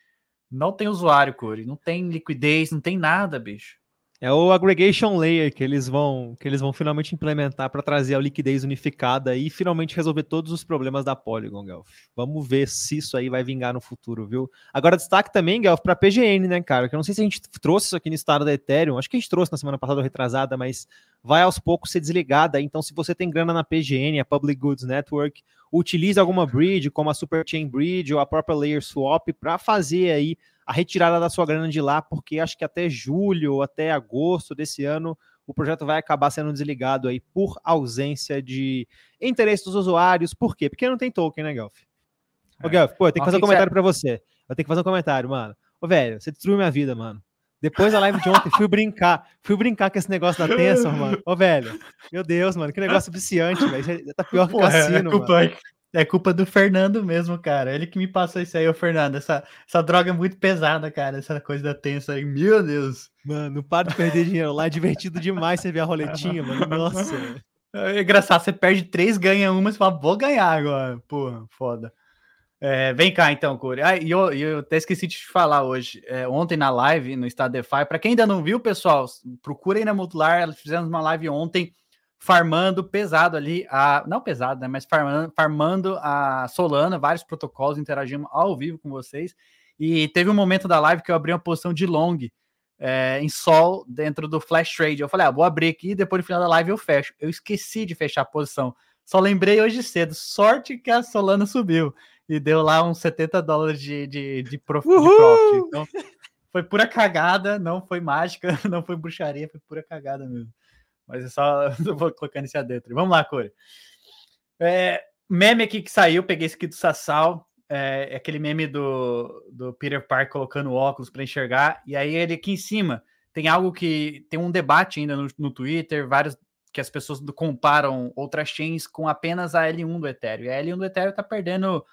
não tem usuário, Corey, não tem liquidez, não tem nada, bicho. É o aggregation layer que eles vão que eles vão finalmente implementar para trazer a liquidez unificada e finalmente resolver todos os problemas da Polygon, Gelf. Vamos ver se isso aí vai vingar no futuro, viu? Agora destaque também, Gelf, para PGN, né, cara? Que eu não sei se a gente trouxe isso aqui no estado da Ethereum, acho que a gente trouxe na semana passada retrasada, mas vai aos poucos ser desligada. Então, se você tem grana na PGN, a Public Goods Network, utilize alguma bridge, como a Superchain Bridge ou a própria Layer Swap, para fazer aí a retirada da sua grana de lá, porque acho que até julho ou até agosto desse ano o projeto vai acabar sendo desligado aí por ausência de interesse dos usuários. Por quê? Porque não tem token, né, Gelf? É. Ô, Gelf, pô, eu tenho que fazer um comentário para você. Eu tenho que fazer um comentário, mano. Ô, velho, você destruiu minha vida, mano. Depois da live de ontem, fui brincar. Fui brincar com esse negócio da Tensor, mano. Ô, velho, meu Deus, mano, que negócio viciante, velho. Tá pior que o cassino, é, mano. É culpa do Fernando mesmo, cara. Ele que me passou isso aí, ô Fernando. Essa, essa droga é muito pesada, cara. Essa coisa da tensa aí. Meu Deus. Mano, não para de perder dinheiro lá. É divertido demais você ver a roletinha, mano. Nossa. É engraçado, você perde três, ganha uma, você fala, vou ganhar agora. Porra, foda. É, vem cá então, Curi. Ah, e eu, eu, até esqueci de te falar hoje. É, ontem na live no Estado DeFi, para quem ainda não viu, pessoal, procurem na Modular. Fizemos uma live ontem farmando pesado ali, a, não pesado, né? Mas farmando, farmando a Solana, vários protocolos, interagindo ao vivo com vocês. E teve um momento da live que eu abri uma posição de long é, em sol dentro do Flash Trade. Eu falei, ah, vou abrir aqui e depois no final da live eu fecho. Eu esqueci de fechar a posição. Só lembrei hoje cedo. Sorte que a Solana subiu e deu lá uns 70 dólares de, de, de, prof, de profit. Então, foi pura cagada, não foi mágica, não foi bruxaria, foi pura cagada mesmo. Mas é só vou colocando isso adentro. Vamos lá, Core. É, meme aqui que saiu, peguei esse aqui do Sassal. É, é aquele meme do, do Peter Parker colocando óculos para enxergar. E aí ele aqui em cima tem algo que tem um debate ainda no, no Twitter, vários que as pessoas comparam outras chains com apenas a L1 do Ethereum. E a L1 do Ethereum está perdendo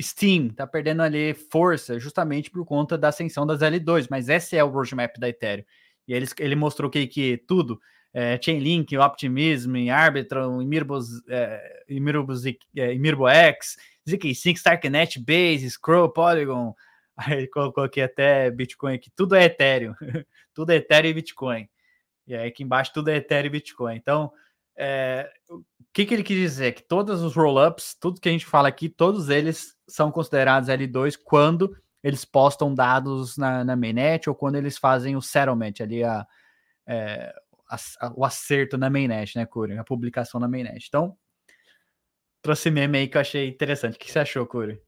Steam tá perdendo ali força justamente por conta da ascensão das L2, mas esse é o roadmap da Ethereum. E ele, ele mostrou que, que tudo, é, Chainlink, Optimism, Arbitrum, Imirbos, é, Imirbos, é, Imirbo X, ZK5, Starknet, Base, Scroll, Polygon, aí colocou aqui até Bitcoin aqui, tudo é Ethereum, tudo é Ethereum e Bitcoin. E aí aqui embaixo tudo é Ethereum e Bitcoin. Então, é, o que, que ele quis dizer? Que todos os roll-ups, tudo que a gente fala aqui, todos eles são considerados L2 quando eles postam dados na, na mainnet ou quando eles fazem o settlement ali, a, é, a, a, o acerto na mainnet, né, Curi? A publicação na mainnet. Então, trouxe meme aí que eu achei interessante. O que você achou, Curi?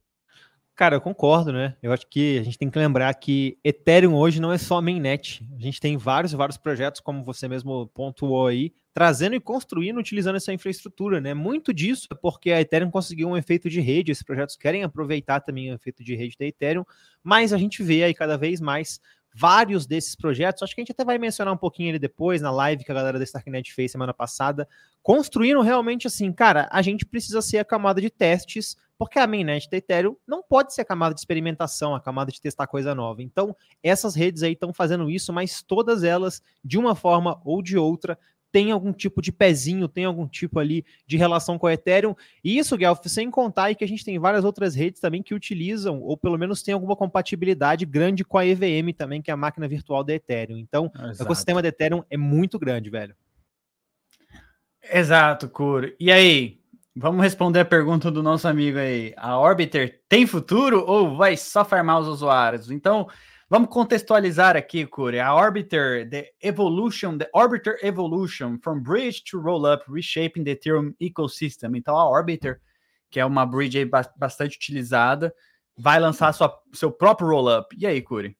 Cara, eu concordo, né? Eu acho que a gente tem que lembrar que Ethereum hoje não é só mainnet. A gente tem vários e vários projetos, como você mesmo pontuou aí, trazendo e construindo, utilizando essa infraestrutura, né? Muito disso é porque a Ethereum conseguiu um efeito de rede, esses projetos querem aproveitar também o efeito de rede da Ethereum, mas a gente vê aí cada vez mais vários desses projetos, acho que a gente até vai mencionar um pouquinho ele depois, na live que a galera da Starknet fez semana passada, construindo realmente assim, cara, a gente precisa ser a camada de testes porque a mainnet da Ethereum não pode ser a camada de experimentação, a camada de testar coisa nova. Então, essas redes aí estão fazendo isso, mas todas elas, de uma forma ou de outra, tem algum tipo de pezinho, tem algum tipo ali de relação com a Ethereum. E isso, Guelph, sem contar aí que a gente tem várias outras redes também que utilizam, ou pelo menos tem alguma compatibilidade grande com a EVM também, que é a máquina virtual da Ethereum. Então, Exato. o ecossistema da Ethereum é muito grande, velho. Exato, Curo. E aí, Vamos responder a pergunta do nosso amigo aí. A Orbiter tem futuro ou vai só farmar os usuários? Então, vamos contextualizar aqui, Curi. A Orbiter, the evolution, the Orbiter evolution from bridge to roll-up, reshaping the Ethereum ecosystem. Então, a Orbiter, que é uma bridge bastante utilizada, vai lançar sua, seu próprio roll-up. E aí, Curi?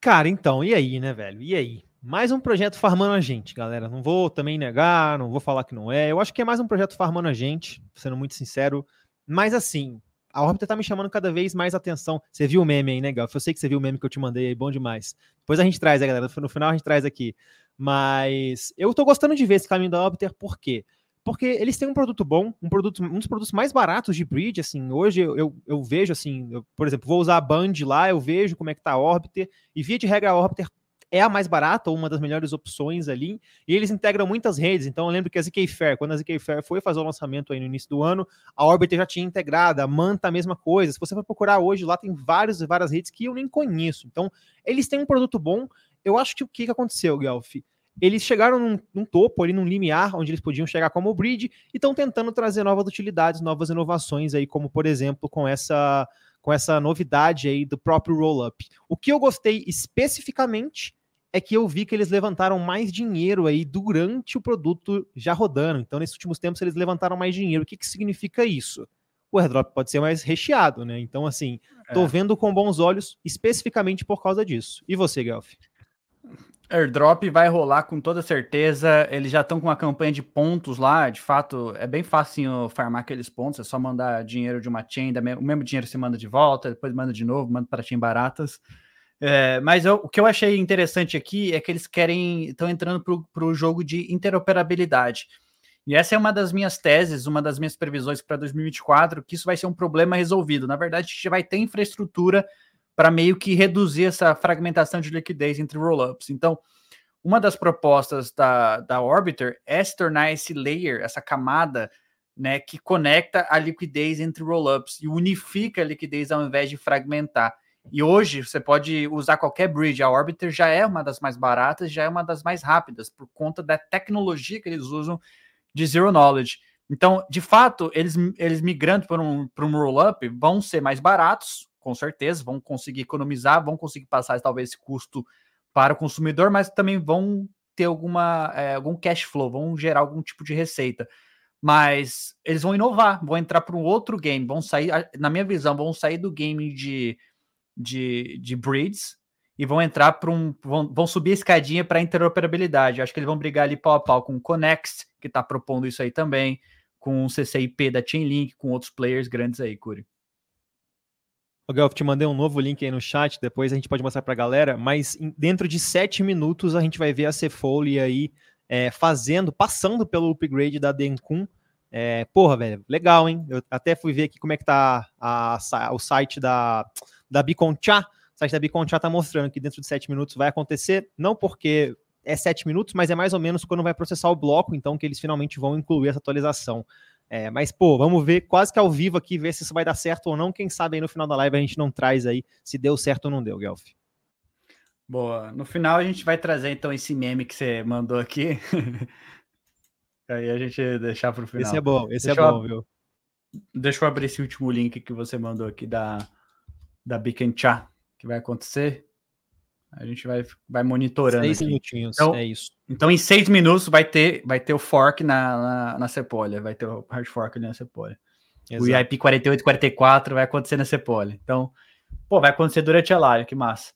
Cara, então, e aí, né, velho? E aí? Mais um projeto farmando a gente, galera. Não vou também negar, não vou falar que não é. Eu acho que é mais um projeto farmando a gente, sendo muito sincero. Mas assim, a órbita tá me chamando cada vez mais atenção. Você viu o meme aí, né, Gal? Eu sei que você viu o meme que eu te mandei aí, bom demais. Depois a gente traz, né, galera? No final a gente traz aqui. Mas eu tô gostando de ver esse caminho da Orbiter, por quê? Porque eles têm um produto bom, um produto, um dos produtos mais baratos de bridge, assim, hoje eu, eu, eu vejo, assim, eu, por exemplo, vou usar a Band lá, eu vejo como é que tá a Orbiter, e via de regra a Orbiter é a mais barata ou uma das melhores opções ali, e eles integram muitas redes, então eu lembro que a ZK Fair, quando a ZK Fair foi fazer o lançamento aí no início do ano, a Orbiter já tinha integrado, a Manta a mesma coisa, se você for procurar hoje, lá tem várias várias redes que eu nem conheço, então eles têm um produto bom, eu acho que o que, que aconteceu, Guelph? Eles chegaram num, num, topo ali, num limiar, onde eles podiam chegar como bridge, e estão tentando trazer novas utilidades, novas inovações aí, como por exemplo, com essa com essa novidade aí do próprio roll-up. O que eu gostei especificamente é que eu vi que eles levantaram mais dinheiro aí durante o produto já rodando. Então, nesses últimos tempos, eles levantaram mais dinheiro. O que, que significa isso? O airdrop pode ser mais recheado, né? Então, assim, tô é. vendo com bons olhos especificamente por causa disso. E você, Guelph? Airdrop vai rolar com toda certeza. Eles já estão com uma campanha de pontos lá. De fato, é bem fácil farmar aqueles pontos. É só mandar dinheiro de uma chain, o mesmo dinheiro você manda de volta, depois manda de novo, manda para chain baratas. É, mas eu, o que eu achei interessante aqui é que eles querem, estão entrando para o jogo de interoperabilidade. E essa é uma das minhas teses, uma das minhas previsões para 2024, que isso vai ser um problema resolvido. Na verdade, a gente vai ter infraestrutura para meio que reduzir essa fragmentação de liquidez entre rollups. Então, uma das propostas da, da Orbiter é se tornar esse layer, essa camada, né, que conecta a liquidez entre rollups e unifica a liquidez ao invés de fragmentar. E hoje você pode usar qualquer bridge. A Orbiter já é uma das mais baratas, já é uma das mais rápidas, por conta da tecnologia que eles usam de Zero Knowledge. Então, de fato, eles, eles migrando para um, um roll-up vão ser mais baratos, com certeza, vão conseguir economizar, vão conseguir passar talvez esse custo para o consumidor, mas também vão ter alguma, é, algum cash flow, vão gerar algum tipo de receita. Mas eles vão inovar, vão entrar para um outro game, vão sair, na minha visão, vão sair do game de, de, de breeds e vão entrar para um. Vão, vão subir a escadinha para interoperabilidade. Acho que eles vão brigar ali pau a pau com o Conext, que está propondo isso aí também, com o CCIP da Chainlink, com outros players grandes aí, Curi. O Gelf, te mandei um novo link aí no chat, depois a gente pode mostrar para a galera, mas dentro de sete minutos a gente vai ver a Cefolia aí é, fazendo, passando pelo upgrade da Dencun. É, porra, velho, legal, hein? Eu até fui ver aqui como é que tá a, a, o site da, da Biconcha. O site da Biconcha tá mostrando que dentro de sete minutos vai acontecer, não porque é sete minutos, mas é mais ou menos quando vai processar o bloco, então que eles finalmente vão incluir essa atualização. É, mas, pô, vamos ver quase que ao vivo aqui, ver se isso vai dar certo ou não. Quem sabe aí no final da live a gente não traz aí se deu certo ou não deu, Guelph. Boa. No final a gente vai trazer então esse meme que você mandou aqui. aí a gente deixar para o final. Esse é bom, esse é deixa é bom, eu, viu? Deixa eu abrir esse último link que você mandou aqui da, da Beacon Chat, que vai acontecer. A gente vai, vai monitorando. Seis aqui. minutinhos, então, é isso. Então, em seis minutos vai ter, vai ter o fork na, na, na Sepolha, vai ter o hard fork ali na Sepolha. O IP 48 44 vai acontecer na Sepolha. Então, pô, vai acontecer durante a live, que massa.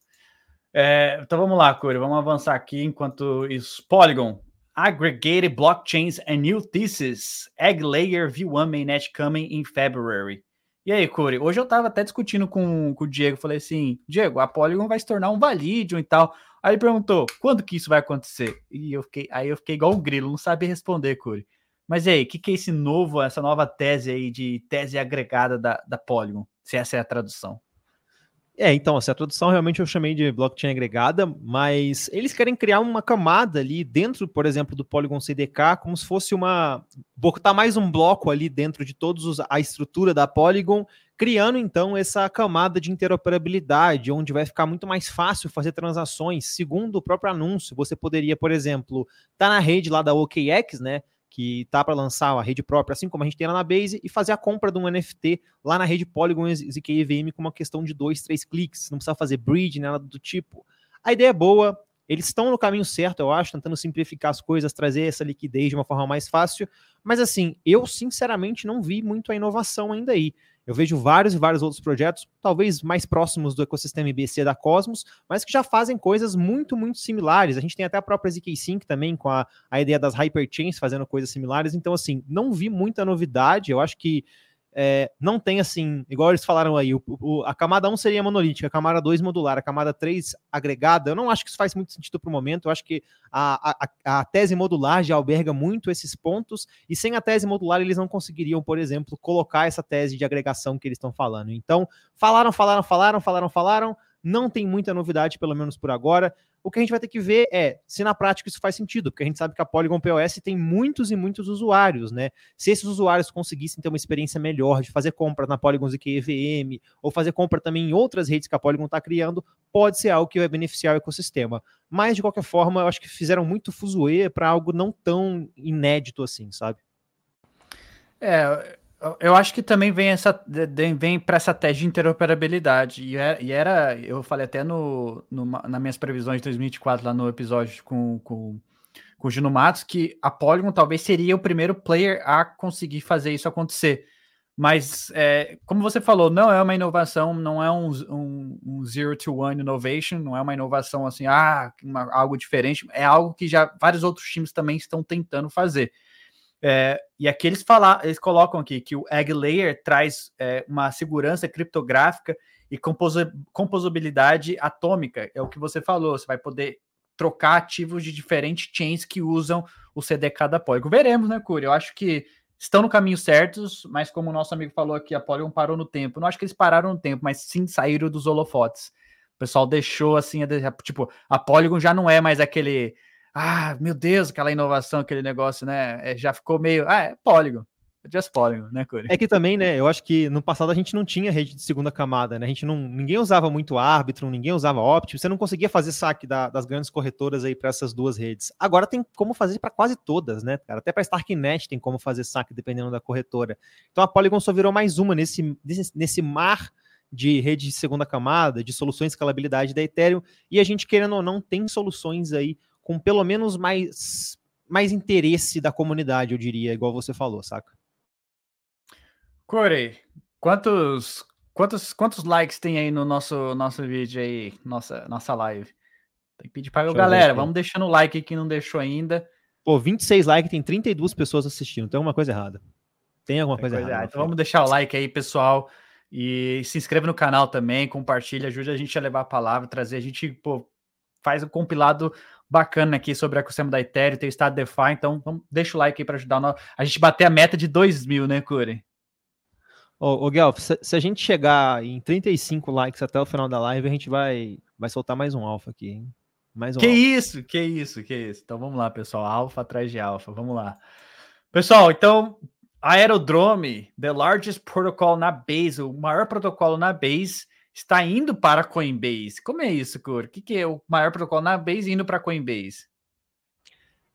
É, então vamos lá, Curi, vamos avançar aqui enquanto isso. Polygon, Aggregated Blockchains and New Thesis, Egg Layer V1 Mainnet coming in February. E aí, Curi, hoje eu tava até discutindo com, com o Diego, falei assim, Diego, a Polygon vai se tornar um Validium e tal. Aí ele perguntou, quando que isso vai acontecer? E eu fiquei, aí eu fiquei igual um grilo, não sabia responder, Curi. Mas e aí, o que, que é esse novo, essa nova tese aí de tese agregada da, da Polygon? Se essa é a tradução. É, então, essa tradução realmente eu chamei de blockchain agregada, mas eles querem criar uma camada ali dentro, por exemplo, do Polygon CDK, como se fosse uma. botar mais um bloco ali dentro de todos a estrutura da Polygon, criando então essa camada de interoperabilidade, onde vai ficar muito mais fácil fazer transações. Segundo o próprio anúncio, você poderia, por exemplo, estar tá na rede lá da OKX, né? Que tá para lançar a rede própria, assim como a gente tem lá na Base, e fazer a compra de um NFT lá na rede Polygon ZK EVM com uma questão de dois, três cliques, não precisa fazer bridge, nada do tipo. A ideia é boa, eles estão no caminho certo, eu acho, tentando simplificar as coisas, trazer essa liquidez de uma forma mais fácil, mas assim, eu sinceramente não vi muito a inovação ainda aí. Eu vejo vários e vários outros projetos, talvez mais próximos do ecossistema IBC da Cosmos, mas que já fazem coisas muito, muito similares. A gente tem até a própria ZK Sync também, com a, a ideia das hyperchains fazendo coisas similares. Então, assim, não vi muita novidade. Eu acho que é, não tem assim, igual eles falaram aí, o, o, a camada 1 seria monolítica, a camada 2 modular, a camada 3 agregada. Eu não acho que isso faz muito sentido para o momento. Eu acho que a, a, a, tese modular já alberga muito esses pontos, e sem a tese modular eles não conseguiriam, por exemplo, colocar essa tese de agregação que eles estão falando. Então, falaram, falaram, falaram, falaram, falaram. Não tem muita novidade, pelo menos por agora. O que a gente vai ter que ver é se na prática isso faz sentido, porque a gente sabe que a Polygon POS tem muitos e muitos usuários, né? Se esses usuários conseguissem ter uma experiência melhor de fazer compras na Polygon ZK EVM, ou fazer compra também em outras redes que a Polygon está criando, pode ser algo que vai beneficiar o ecossistema. Mas, de qualquer forma, eu acho que fizeram muito fuzuê para algo não tão inédito assim, sabe? É, eu acho que também vem essa vem para essa tese de interoperabilidade. E era, e era, eu falei até no, no, nas minhas previsões de 2024, lá no episódio com, com, com o Gino Matos, que a Polygon talvez seria o primeiro player a conseguir fazer isso acontecer. Mas, é, como você falou, não é uma inovação, não é um, um, um, zero to one innovation, não é uma inovação assim, ah, uma, algo diferente, é algo que já vários outros times também estão tentando fazer. É, e aqui eles, falam, eles colocam aqui que o Egg Layer traz é, uma segurança criptográfica e composabilidade atômica. É o que você falou, você vai poder trocar ativos de diferentes chains que usam o CDK da Polygon. Veremos, né, Curi? Eu acho que estão no caminho certos, mas como o nosso amigo falou aqui, a Polygon parou no tempo. Não acho que eles pararam no tempo, mas sim saíram dos holofotes. O pessoal deixou assim, tipo, a Polygon já não é mais aquele ah, meu Deus, aquela inovação, aquele negócio, né? É, já ficou meio. Ah, é Polygon. Just Polygon, né, Curi? É que também, né, eu acho que no passado a gente não tinha rede de segunda camada, né? A gente não. Ninguém usava muito árbitro, ninguém usava Opti, você não conseguia fazer saque da, das grandes corretoras aí para essas duas redes. Agora tem como fazer para quase todas, né, cara? Até para Starknet tem como fazer saque dependendo da corretora. Então a Polygon só virou mais uma nesse, nesse, nesse mar de rede de segunda camada, de soluções de escalabilidade da Ethereum, e a gente, querendo ou não, tem soluções aí com pelo menos mais, mais interesse da comunidade, eu diria, igual você falou, saca? Corey, quantos, quantos, quantos likes tem aí no nosso, nosso vídeo aí, nossa, nossa live? Tem que pedir para a galera, vamos deixando o like aí que não deixou ainda. Pô, 26 likes, tem 32 pessoas assistindo, tem alguma coisa errada. Tem alguma tem coisa, coisa, errada. Então vamos deixar o like aí, pessoal. E se inscreva no canal também, compartilha, ajude a gente a levar a palavra, trazer a gente, pô, faz um compilado bacana aqui sobre o ecossistema da Ethereum, tem o estado DeFi, então vamos, deixa o like aí para ajudar a gente bater a meta de 2 mil, né, Curi? Ô, ô Guelph, se, se, a gente chegar em 35 likes até o final da live, a gente vai, vai soltar mais um alfa aqui, hein? Mais um que alpha. isso, que isso, que isso. Então vamos lá, pessoal. Alfa atrás de alfa, vamos lá. Pessoal, então, Aerodrome, the largest protocol na Base, o maior protocolo na Base, está indo para Coinbase. Como é isso, Cor? O que, que é o maior protocolo na Base indo para Coinbase?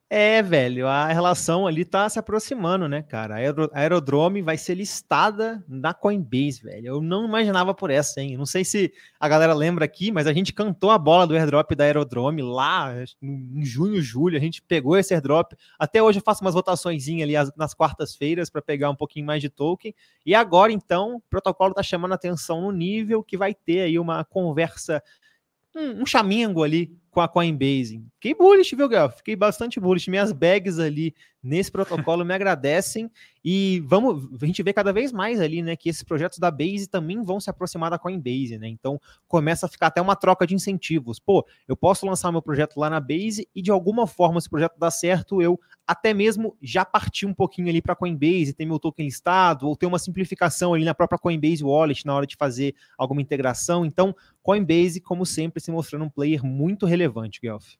É, velho, a relação ali tá se aproximando, né, cara? A Aerodrome vai ser listada na Coinbase, velho. Eu não imaginava por essa, hein? Não sei se a galera lembra aqui, mas a gente cantou a bola do airdrop da Aerodrome lá em junho, julho. A gente pegou esse airdrop. Até hoje eu faço umas votações ali nas quartas-feiras para pegar um pouquinho mais de token. E agora, então, o protocolo tá chamando atenção no nível que vai ter aí uma conversa, um, um chamingo ali com a Coinbase. Fiquei bullish, viu, Gal? Fiquei bastante bullish. Minhas bags ali nesse protocolo me agradecem e vamos, a gente vê cada vez mais ali, né, que esses projetos da Base também vão se aproximar da Coinbase, né? Então começa a ficar até uma troca de incentivos. Pô, eu posso lançar meu projeto lá na Base e de alguma forma se o projeto dá certo, eu até mesmo já partir um pouquinho ali para Coinbase, ter meu token listado ou ter uma simplificação ali na própria Coinbase Wallet na hora de fazer alguma integração. Então, Coinbase, como sempre, se mostrando um player muito relevante, Guelph.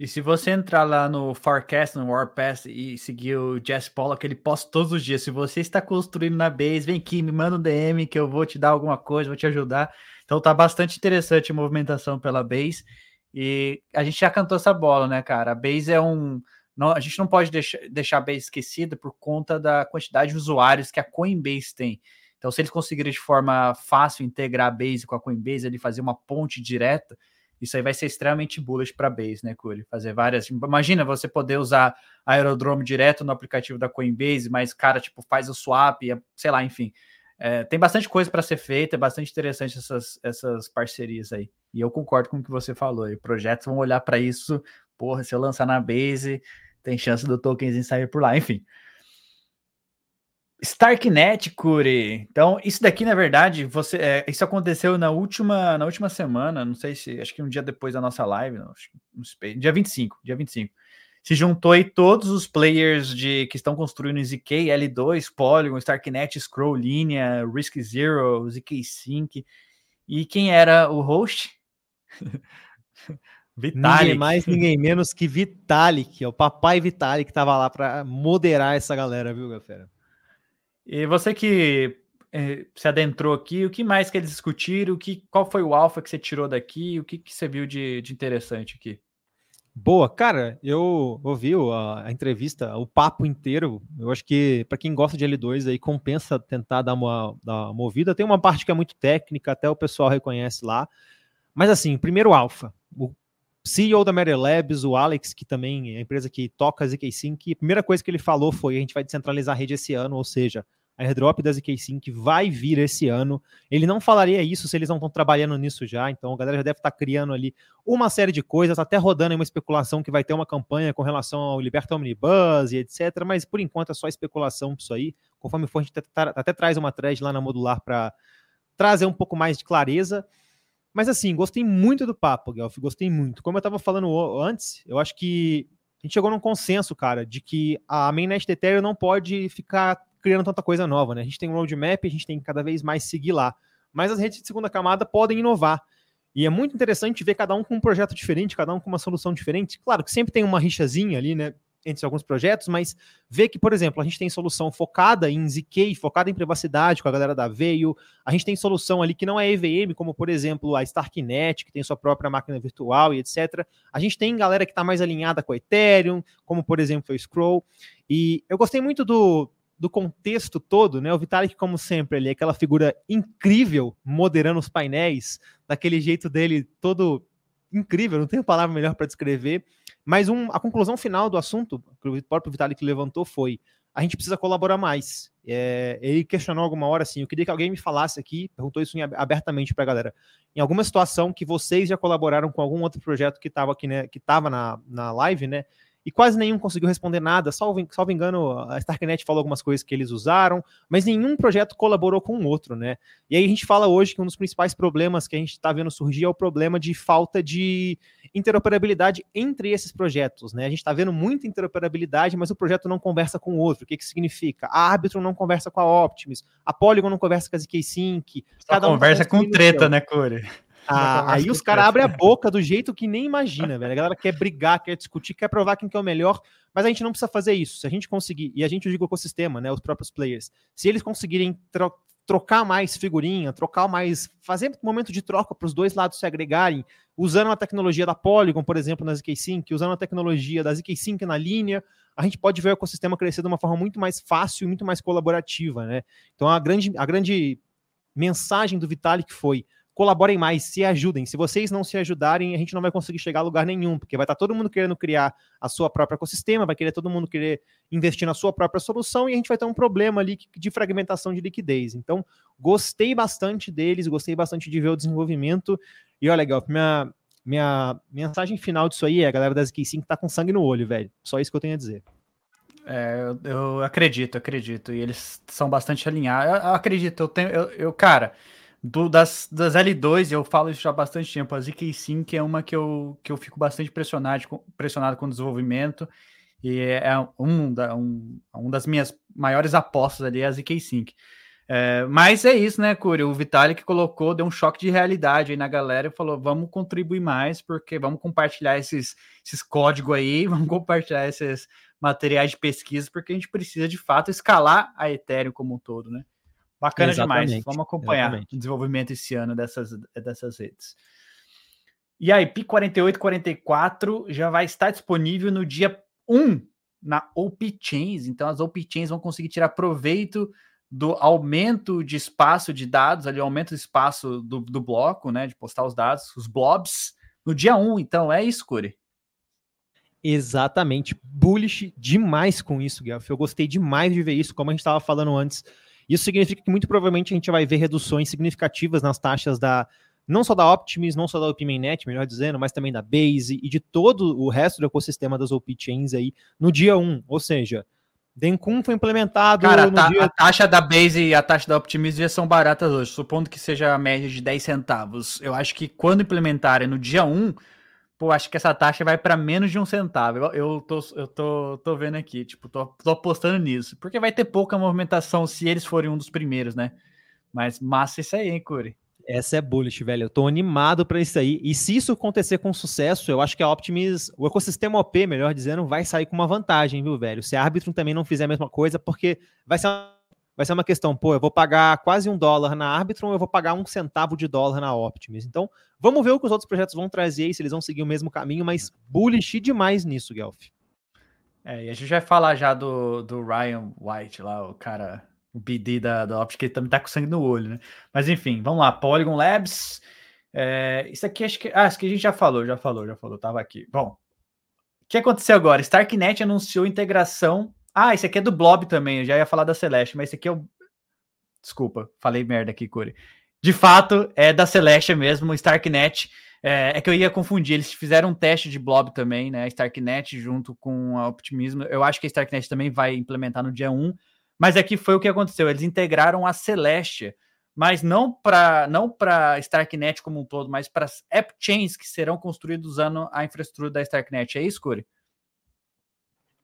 E se você entrar lá no Forecast, no Warpath e seguir o Jess Pollock, ele posta todos os dias. Se você está construindo na base, vem aqui, me manda um DM que eu vou te dar alguma coisa, vou te ajudar. Então tá bastante interessante a movimentação pela base. E a gente já cantou essa bola, né, cara? A base é um. Não, a gente não pode deixar, deixar a base esquecida por conta da quantidade de usuários que a Coinbase tem. Então, se eles conseguirem de forma fácil integrar a base com a Coinbase, ele fazer uma ponte direta isso aí vai ser extremamente bullish para base, né, Curi? Fazer várias. Imagina você poder usar Aerodrome direto no aplicativo da Coinbase, mas, cara, tipo, faz o swap, sei lá, enfim. É, tem bastante coisa para ser feita, é bastante interessante essas, essas parcerias aí. E eu concordo com o que você falou. projetos vão olhar para isso. Porra, se eu lançar na base, tem chance do tokens sair por lá. Enfim. Starknet, Curi. Então, isso daqui, na verdade, você, é, isso aconteceu na última, na última semana, não sei se, acho que um dia depois da nossa live, não, não sei, dia 25, dia 25. Se juntou aí todos os players de que estão construindo ZK, L2, Polygon, Starknet, Scroll, Linea, Risk Zero, ZK Sync. E quem era o host? Vitalik. Ninguém mais, ninguém menos que Vitalik, é o papai Vitalik que estava lá para moderar essa galera, viu, galera? E você que é, se adentrou aqui, o que mais que eles discutiram? O que, qual foi o alfa que você tirou daqui? O que, que você viu de, de interessante aqui? Boa, cara, eu ouvi a, a, entrevista, o papo inteiro. Eu acho que para quem gosta de L2 aí compensa tentar dar uma, dar uma movida. Tem uma parte que é muito técnica, até o pessoal reconhece lá. Mas assim, primeiro alfa. O CEO da Matter Labs, o Alex, que também é a empresa que toca a ZK Sync, a primeira coisa que ele falou foi: a gente vai descentralizar a rede esse ano, ou seja, airdrop da ZK vai vir esse ano. Ele não falaria isso se eles não estão trabalhando nisso já, então a galera já deve estar tá criando ali uma série de coisas, tá até rodando uma especulação que vai ter uma campanha com relação ao Liberta Omnibus e etc, mas por enquanto é só especulação isso aí. Conforme for, a gente até, até traz uma thread lá na modular para trazer um pouco mais de clareza. Mas assim, gostei muito do papo, Guelph, gostei muito. Como eu estava falando antes, eu acho que a gente chegou num consenso, cara, de que a mainnet Ethereum não pode ficar criando tanta coisa nova, né? A gente tem um roadmap, a gente tem que cada vez mais seguir lá. Mas as redes de segunda camada podem inovar. E é muito interessante ver cada um com um projeto diferente, cada um com uma solução diferente. Claro que sempre tem uma rixazinha ali, né? entre alguns projetos, mas ver que, por exemplo, a gente tem solução focada em ZK, focada em privacidade com a galera da Veio, a gente tem solução ali que não é EVM, como por exemplo a Starknet, que tem sua própria máquina virtual e etc. A gente tem galera que está mais alinhada com a Ethereum, como por exemplo o Scroll, e eu gostei muito do, do contexto todo, né? O Vitalik, como sempre, ele é aquela figura incrível, moderando os painéis, daquele jeito dele todo incrível, não tenho palavra melhor para descrever. Mas um, a conclusão final do assunto, que o próprio Vitalik levantou, foi: a gente precisa colaborar mais. É, ele questionou alguma hora assim: eu queria que alguém me falasse aqui, perguntou isso abertamente para a galera, em alguma situação que vocês já colaboraram com algum outro projeto que estava aqui, né, que estava na, na live, né? E quase nenhum conseguiu responder nada. Salvo, salvo engano, a Starknet falou algumas coisas que eles usaram, mas nenhum projeto colaborou com o outro, né? E aí a gente fala hoje que um dos principais problemas que a gente está vendo surgir é o problema de falta de interoperabilidade entre esses projetos, né? A gente está vendo muita interoperabilidade, mas o projeto não conversa com o outro. O que, que significa? A Arbitrum não conversa com a Optimus, a Polygon não conversa com a ZK-Sync. Cada um conversa com treta, né, Core? Ah, aí os caras abrem a boca do jeito que nem imagina, velho. A galera quer brigar, quer discutir, quer provar quem que é o melhor, mas a gente não precisa fazer isso. Se a gente conseguir, e a gente digo o ecossistema, né, os próprios players, se eles conseguirem tro trocar mais figurinha, trocar mais, fazer um momento de troca para os dois lados se agregarem, usando a tecnologia da Polygon, por exemplo, na ZK-Sync, usando a tecnologia da ZK-Sync na linha, a gente pode ver o ecossistema crescer de uma forma muito mais fácil e muito mais colaborativa, né? Então a grande, a grande mensagem do Vitalik foi colaborem mais, se ajudem. Se vocês não se ajudarem, a gente não vai conseguir chegar a lugar nenhum, porque vai estar todo mundo querendo criar a sua própria ecossistema, vai querer todo mundo querer investir na sua própria solução e a gente vai ter um problema ali de fragmentação de liquidez. Então, gostei bastante deles, gostei bastante de ver o desenvolvimento. E olha, legal, minha, minha mensagem final disso aí é a galera da ZK5 tá com sangue no olho, velho. Só isso que eu tenho a dizer. É, eu, eu acredito, acredito. E eles são bastante alinhados. Eu, eu acredito, eu tenho. Eu, eu cara, do, das, das L2, eu falo isso já há bastante tempo, a ZK Sync é uma que eu, que eu fico bastante pressionado, pressionado com o desenvolvimento, e é, é um, da, um, um das minhas maiores apostas ali, é a ZK Sync. É, mas é isso, né, Curi? O Vitalik colocou, deu um choque de realidade aí na galera e falou: vamos contribuir mais, porque vamos compartilhar esses, esses códigos aí, vamos compartilhar esses materiais de pesquisa, porque a gente precisa de fato escalar a Ethereum como um todo, né? Bacana Exatamente. demais. Vamos acompanhar Exatamente. o desenvolvimento esse ano dessas, dessas redes. E aí, PI 4844 já vai estar disponível no dia 1 na OP Chains. Então, as OP Chains vão conseguir tirar proveito do aumento de espaço de dados, ali, aumento do espaço do, do bloco, né? De postar os dados, os blobs, no dia 1. Então, é isso, Curi. Exatamente. Bullish demais com isso, Guelph. Eu gostei demais de ver isso, como a gente estava falando antes isso significa que muito provavelmente a gente vai ver reduções significativas nas taxas da não só da Optimus, não só da OpMainNet, melhor dizendo, mas também da Base e de todo o resto do ecossistema das OP Chains aí no dia 1, ou seja, Dencun foi implementado Cara, a, dia... a, taxa da Base e a taxa da Optimism já são baratas hoje, supondo que seja a média de 10 centavos. Eu acho que quando implementarem no dia 1, Pô, acho que essa taxa vai para menos de um centavo. Eu, eu, tô, eu tô, tô vendo aqui, tipo, tô, tô apostando nisso. Porque vai ter pouca movimentação se eles forem um dos primeiros, né? Mas massa isso aí, hein, Curi? Essa é bullish, velho. Eu tô animado para isso aí. E se isso acontecer com sucesso, eu acho que a Optimus, o ecossistema OP, melhor dizendo, vai sair com uma vantagem, viu, velho? Se a árbitro também não fizer a mesma coisa, porque vai ser uma vai ser uma questão, pô, eu vou pagar quase um dólar na Arbitrum, eu vou pagar um centavo de dólar na Optimus. Então, vamos ver o que os outros projetos vão trazer, se eles vão seguir o mesmo caminho, mas bullish demais nisso, Guelph. É, e a gente vai falar já do, do Ryan White lá, o cara, o BD da, da Optimus, que ele também tá com sangue no olho, né? Mas enfim, vamos lá, Polygon Labs. É, isso aqui acho que. Ah, isso aqui a gente já falou, já falou, já falou, tava aqui. Bom, o que aconteceu agora? Starknet anunciou integração ah, esse aqui é do Blob também. Eu já ia falar da Celeste, mas esse aqui é o. Desculpa, falei merda aqui, Curi. De fato, é da Celeste mesmo, Starknet. É, é, que eu ia confundir. Eles fizeram um teste de Blob também, né? Starknet junto com a Optimismo. Eu acho que a Starknet também vai implementar no dia 1. Mas aqui foi o que aconteceu. Eles integraram a Celeste, mas não para não para Starknet como um todo, mas para as app chains que serão construídas usando a infraestrutura da Starknet. É isso, Curi?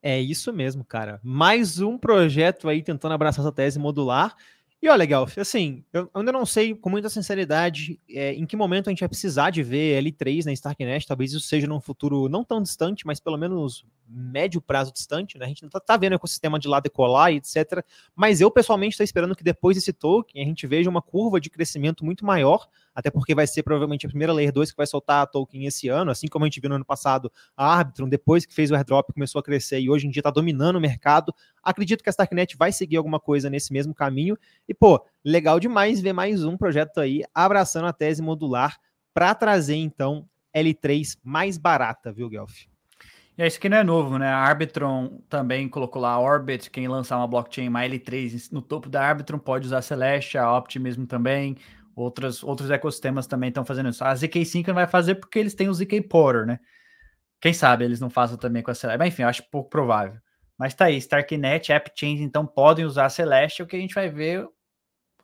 É isso mesmo, cara. Mais um projeto aí tentando abraçar essa tese modular. E olha, Gelf, assim, eu ainda não sei com muita sinceridade é, em que momento a gente vai precisar de ver L3 na Starknet, talvez isso seja num futuro não tão distante, mas pelo menos médio prazo distante, né? A gente não tá, tá vendo o ecossistema de lá decolar e etc. Mas eu pessoalmente estou esperando que depois desse token a gente veja uma curva de crescimento muito maior, até porque vai ser provavelmente a primeira Layer 2 que vai soltar a token esse ano, assim como a gente viu no ano passado a Arbitrum, depois que fez o airdrop, começou a crescer e hoje em dia está dominando o mercado. Acredito que a Starknet vai seguir alguma coisa nesse mesmo caminho. E, pô, legal demais ver mais um projeto aí abraçando a tese modular para trazer, então, L3 mais barata, viu, Guelph? E isso aqui não é novo, né? A Arbitron também colocou lá a Orbit, quem lançar uma blockchain uma L3 no topo da Arbitron pode usar a Celeste, a Optimism também, outros, outros ecossistemas também estão fazendo isso. A ZK5 não vai fazer porque eles têm o ZK Porter, né? Quem sabe eles não façam também com a Celeste. Mas enfim, eu acho pouco provável. Mas tá aí, Starknet, AppChains, então podem usar a Celeste, o que a gente vai ver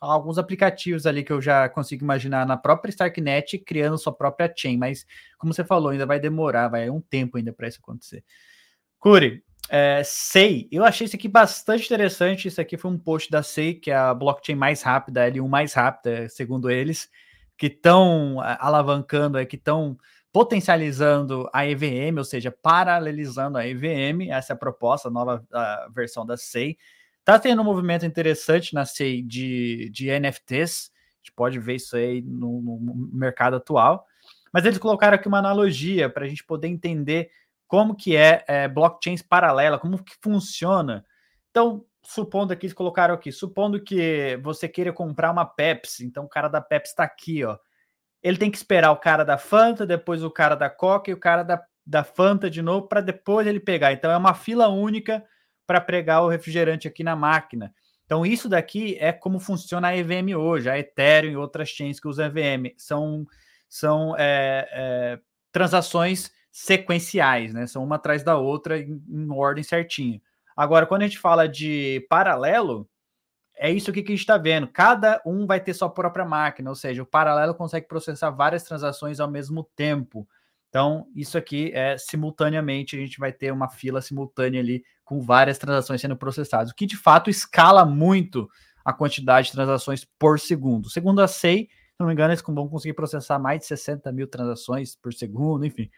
alguns aplicativos ali que eu já consigo imaginar na própria Starknet criando sua própria chain, mas como você falou, ainda vai demorar, vai um tempo ainda para isso acontecer. Curi, é, Sei, eu achei isso aqui bastante interessante. Isso aqui foi um post da Sei, que é a blockchain mais rápida, a L1 mais rápida, segundo eles, que estão é, alavancando, que estão potencializando a EVM, ou seja, paralelizando a EVM. Essa é a proposta, a nova a versão da Sei. Tá tendo um movimento interessante na SEI de, de NFTs, a gente pode ver isso aí no, no mercado atual, mas eles colocaram aqui uma analogia para a gente poder entender como que é, é blockchains paralela, como que funciona. Então, supondo aqui, eles colocaram aqui, supondo que você queira comprar uma Pepsi, então o cara da Pepsi está aqui, ó. Ele tem que esperar o cara da Fanta, depois o cara da Coca e o cara da, da Fanta de novo, para depois ele pegar. Então é uma fila única para pregar o refrigerante aqui na máquina. Então, isso daqui é como funciona a EVM hoje, a Ethereum e outras chains que usam EVM. São, são é, é, transações sequenciais, né? São uma atrás da outra em, em, ordem certinha. Agora, quando a gente fala de paralelo, é isso aqui que a gente está vendo. Cada um vai ter sua própria máquina, ou seja, o paralelo consegue processar várias transações ao mesmo tempo. Então, isso aqui é simultaneamente, a gente vai ter uma fila simultânea ali com várias transações sendo processadas, o que de fato escala muito a quantidade de transações por segundo. Segundo a SEI, se não me engano, eles vão conseguir processar mais de 60 mil transações por segundo, enfim.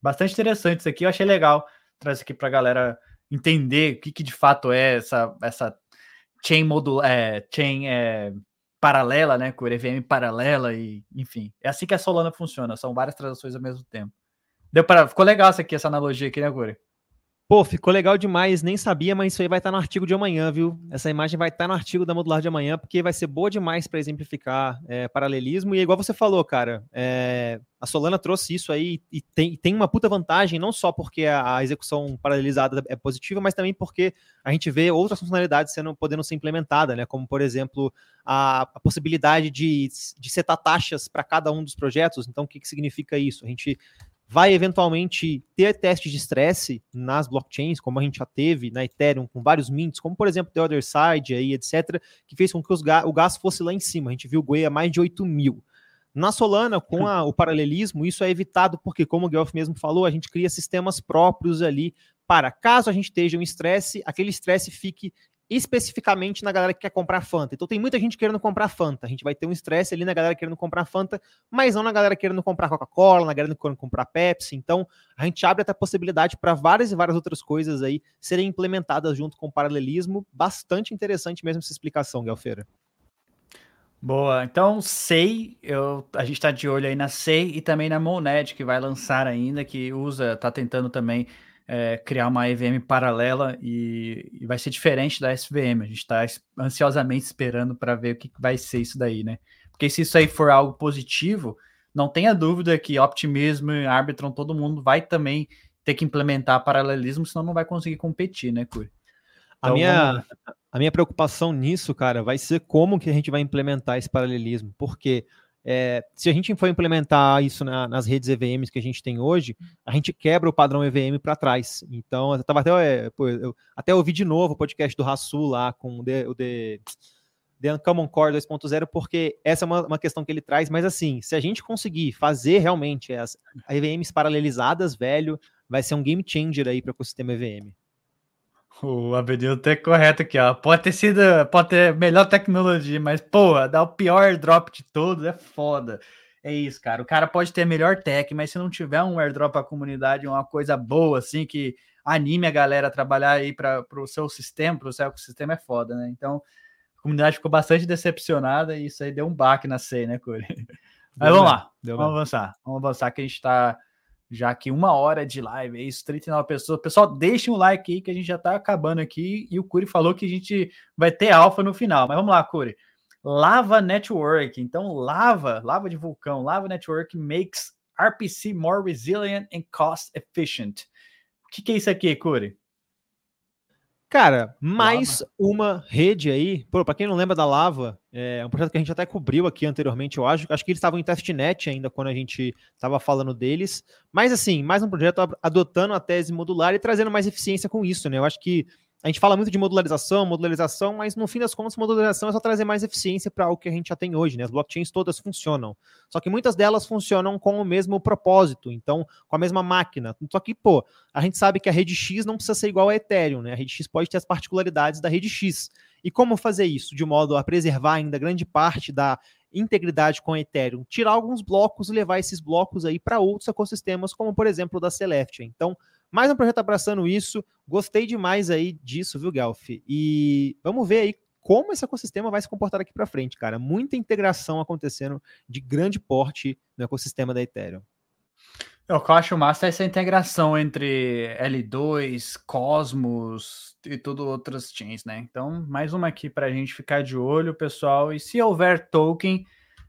Bastante interessante isso aqui, eu achei legal trazer aqui para a galera entender o que, que, de fato é essa, essa chain modular, é, chain é, paralela, né, com EVM paralela e, enfim, é assim que a Solana funciona, são várias transações ao mesmo tempo. Deu para, ficou legal essa aqui, essa analogia aqui, né, Guri? Pô, ficou legal demais, nem sabia, mas isso aí vai estar no artigo de amanhã, viu? Essa imagem vai estar no artigo da modular de amanhã, porque vai ser boa demais para exemplificar é, paralelismo. E igual você falou, cara, é, a Solana trouxe isso aí e tem, tem uma puta vantagem, não só porque a, a, execução paralelizada é positiva, mas também porque a gente vê outras funcionalidades sendo podendo ser implementadas, né? Como, por exemplo, a, a possibilidade de, de setar taxas para cada um dos projetos. Então, o que, que significa isso? A gente vai eventualmente ter testes de estresse nas blockchains, como a gente já teve na Ethereum com vários mints, como por exemplo The Other Side aí, etc., que fez com que ga o gás fosse lá em cima. A gente viu o Goi a mais de 8 mil. Na Solana, com a, o paralelismo, isso é evitado porque, como o Guelph mesmo falou, a gente cria sistemas próprios ali para, caso a gente esteja um estresse, aquele estresse fique especificamente na galera que quer comprar Fanta. Então tem muita gente querendo comprar Fanta. A gente vai ter um estresse ali na galera querendo comprar Fanta, mas não na galera querendo comprar Coca-Cola, na galera querendo comprar Pepsi. Então a gente abre até a possibilidade para várias e várias outras coisas aí serem implementadas junto com o paralelismo. Bastante interessante mesmo essa explicação, Galfeira. Boa, então SEI, eu, a gente está de olho aí na SEI e também na Moned, que vai lançar ainda, que usa, está tentando também é, criar uma EVM paralela e, e, vai ser diferente da SVM. A gente está ansiosamente esperando para ver o que vai ser isso daí, né? Porque se isso aí for algo positivo, não tenha dúvida que Optimism, Arbitron, todo mundo vai também ter que implementar paralelismo, senão não vai conseguir competir, né, Curi? Então, a, minha, a minha preocupação nisso, cara, vai ser como que a gente vai implementar esse paralelismo, porque é, se a gente for implementar isso na, nas redes EVMs que a gente tem hoje, a gente quebra o padrão EVM para trás. Então, eu tava até, é, pô, eu, até ouvi de novo o podcast do Rassul lá com o The, o The, The Uncommon Core 2.0, porque essa é uma, uma, questão que ele traz. Mas, assim, se a gente conseguir fazer realmente as EVMs paralelizadas, velho, vai ser um game changer aí para o ecossistema EVM. O Avenil tá correto aqui, ó. Pode ter sido, pode ter melhor tecnologia, mas, porra, dar o pior airdrop de todos é foda. É isso, cara. O cara pode ter melhor tech, mas se não tiver um airdrop para a comunidade, uma coisa boa, assim, que anime a galera a trabalhar aí para o seu sistema, para o seu ecossistema, é foda, né? Então, a comunidade ficou bastante decepcionada e isso aí deu um baque na C, né, Corey? Mas vamos lá, vamos avançar. Vamos avançar que a gente está já aqui uma hora de live, é isso, 39 pessoas. Pessoal, deixem um like aí que a gente já está acabando aqui e o Curi falou que a gente vai ter alfa no final. Mas vamos lá, Curi. Lava Network. Então, lava, lava de vulcão, lava network makes RPC more resilient and cost efficient. O que, que é isso aqui, Curi? Cara, mais lava. uma rede aí. Para quem não lembra da Lava, é um projeto que a gente até cobriu aqui anteriormente, eu acho. Acho que eles estavam em testnet ainda quando a gente estava falando deles. Mas assim, mais um projeto adotando a tese modular e trazendo mais eficiência com isso, né? Eu acho que a gente fala muito de modularização, modularização, mas no fim das contas, modularização é só trazer mais eficiência para o que a gente já tem hoje, né? As blockchains todas funcionam. Só que muitas delas funcionam com o mesmo propósito, então, com a mesma máquina. Só que, pô, a gente sabe que a rede X não precisa ser igual a Ethereum, né? A rede X pode ter as particularidades da rede X. E como fazer isso? De modo a preservar ainda grande parte da integridade com a Ethereum, tirar alguns blocos e levar esses blocos aí para outros ecossistemas, como por exemplo o da Celestia. Então, mais um projeto abraçando isso. Gostei demais aí disso, viu, Guelph? E vamos ver aí como esse ecossistema vai se comportar aqui para frente, cara. Muita integração acontecendo de grande porte no ecossistema da Ethereum. O que eu acho massa é essa integração entre L2, Cosmos e tudo outras chains, né? Então, mais uma aqui para a gente ficar de olho, pessoal. E se houver token,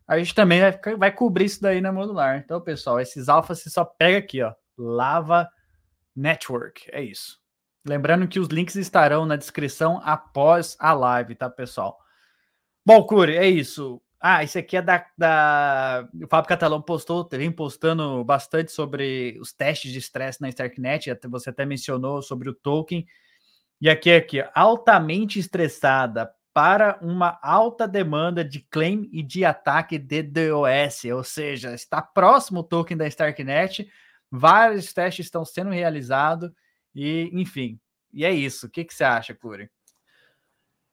a gente também vai, vai cobrir isso daí na modular. Então, pessoal, esses alfas você só pega aqui, ó. Lava Network. É isso. Lembrando que os links estarão na descrição após a live, tá, pessoal? Bom, Curi, é isso. Ah, isso aqui é da, da... O Fábio Catalão postou, vem postando bastante sobre os testes de estresse na Starknet. Você até mencionou sobre o token. E aqui é aqui, altamente estressada para uma alta demanda de claim e de ataque de DOS, ou seja, está próximo o token da Starknet Vários testes estão sendo realizados e, enfim, e é isso. O que, que você acha, Curi?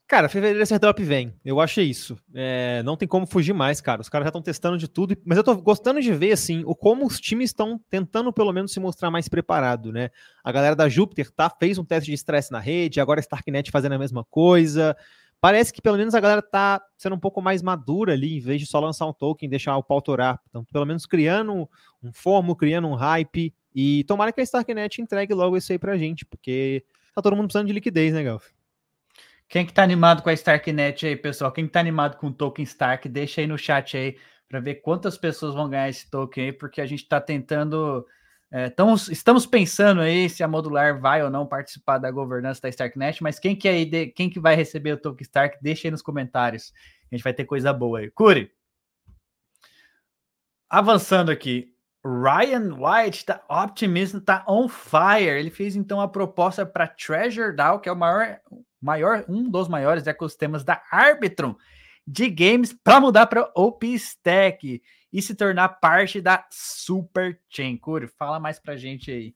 Cara, fevereiro esse airdrop vem. Eu acho isso. É, não tem como fugir mais, cara. Os caras já estão testando de tudo. Mas eu tô gostando de ver, assim, o como os times estão tentando, pelo menos, se mostrar mais preparado, né? A galera da Júpiter tá, fez um teste de estresse na rede, agora a Starknet fazendo a mesma coisa parece que pelo menos a galera tá sendo um pouco mais madura ali, em vez de só lançar um token e deixar o pau torar. Então, pelo menos criando um fomo, criando um hype. E tomara que a Starknet entregue logo isso aí pra gente, porque tá todo mundo precisando de liquidez, né, Galf? Quem que tá animado com a Starknet aí, pessoal? Quem que tá animado com o token Stark, deixa aí no chat aí para ver quantas pessoas vão ganhar esse token aí, porque a gente tá tentando é, estamos pensando aí se a modular vai ou não participar da governança da Starknet, mas quem que, é quem que vai receber o token Stark, deixa aí nos comentários. A gente vai ter coisa boa aí. Curi, avançando aqui, Ryan White da Optimism tá on fire. Ele fez então a proposta para Treasure DAO, que é o maior, maior, um dos maiores ecossistemas da Arbitrum de games, para mudar para OpenStack e se tornar parte da Super Chain. Curi, fala mais pra gente aí.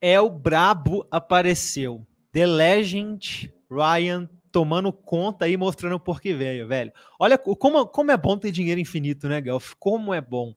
É o brabo apareceu. The Legend Ryan tomando conta e mostrando por que veio, velho. Olha como, como é bom ter dinheiro infinito, né, Gelf? Como é bom.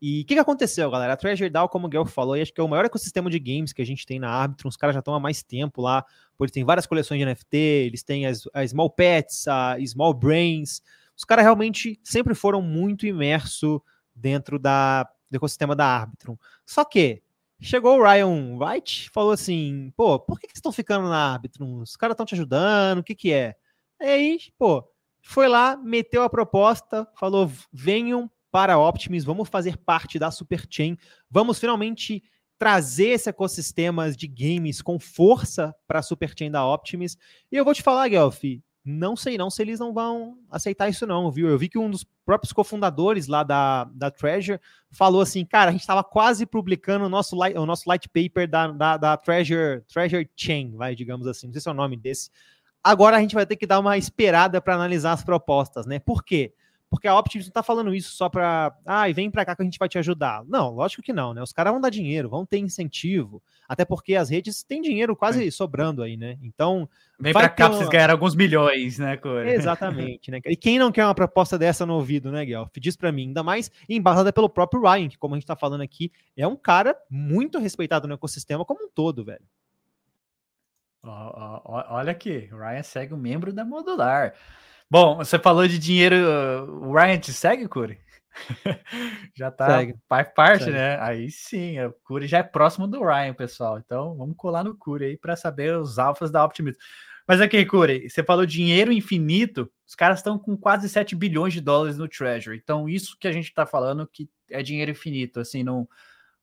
E o que, que, aconteceu, galera? A Treasure DAO, como o Guel falou, acho que é o maior ecossistema de games que a gente tem na Arbitrum. Os caras já estão há mais tempo lá. Eles têm várias coleções de NFT, eles têm as, as Small Pets, a Small Brains, os caras realmente sempre foram muito imersos dentro da, do ecossistema da Arbitrum. Só que chegou o Ryan White falou assim: pô, por que, que estão ficando na Arbitrum? Os caras estão te ajudando, o que, que é? E aí, pô, foi lá, meteu a proposta, falou: venham para a Optimus, vamos fazer parte da Superchain, vamos finalmente trazer esse ecossistema de games com força para a Superchain da Optimus. E eu vou te falar, Guelph, não sei não se eles não vão aceitar isso não, viu? Eu vi que um dos próprios cofundadores lá da, da Treasure falou assim, cara, a gente estava quase publicando o nosso, light, o nosso light paper da, da, da, Treasure, Treasure Chain, vai, digamos assim, não sei se é o nome desse. Agora a gente vai ter que dar uma esperada para analisar as propostas, né? Por quê? Porque a Optimus não tá falando isso só para, ah, e vem para cá que a gente vai te ajudar. Não, lógico que não, né? Os caras vão dar dinheiro, vão ter incentivo, até porque as redes têm dinheiro quase é. sobrando aí, né? Então, vem para cá uma... pra vocês ganhar alguns milhões, né, Corey? Exatamente, né? E quem não quer uma proposta dessa no ouvido, né, Guelph? Diz para mim, ainda mais embasada pelo próprio Ryan, que como a gente tá falando aqui, é um cara muito respeitado no ecossistema como um todo, velho. Olha aqui, o Ryan segue um membro da Modular. Bom, você falou de dinheiro. O Ryan te segue, Curi? já tá segue. faz parte, segue. né? Aí sim, o Curi já é próximo do Ryan, pessoal. Então vamos colar no Curi aí para saber os alfas da Optimism. Mas aqui, Curi, você falou dinheiro infinito. Os caras estão com quase 7 bilhões de dólares no Treasury. Então, isso que a gente está falando que é dinheiro infinito, assim, não,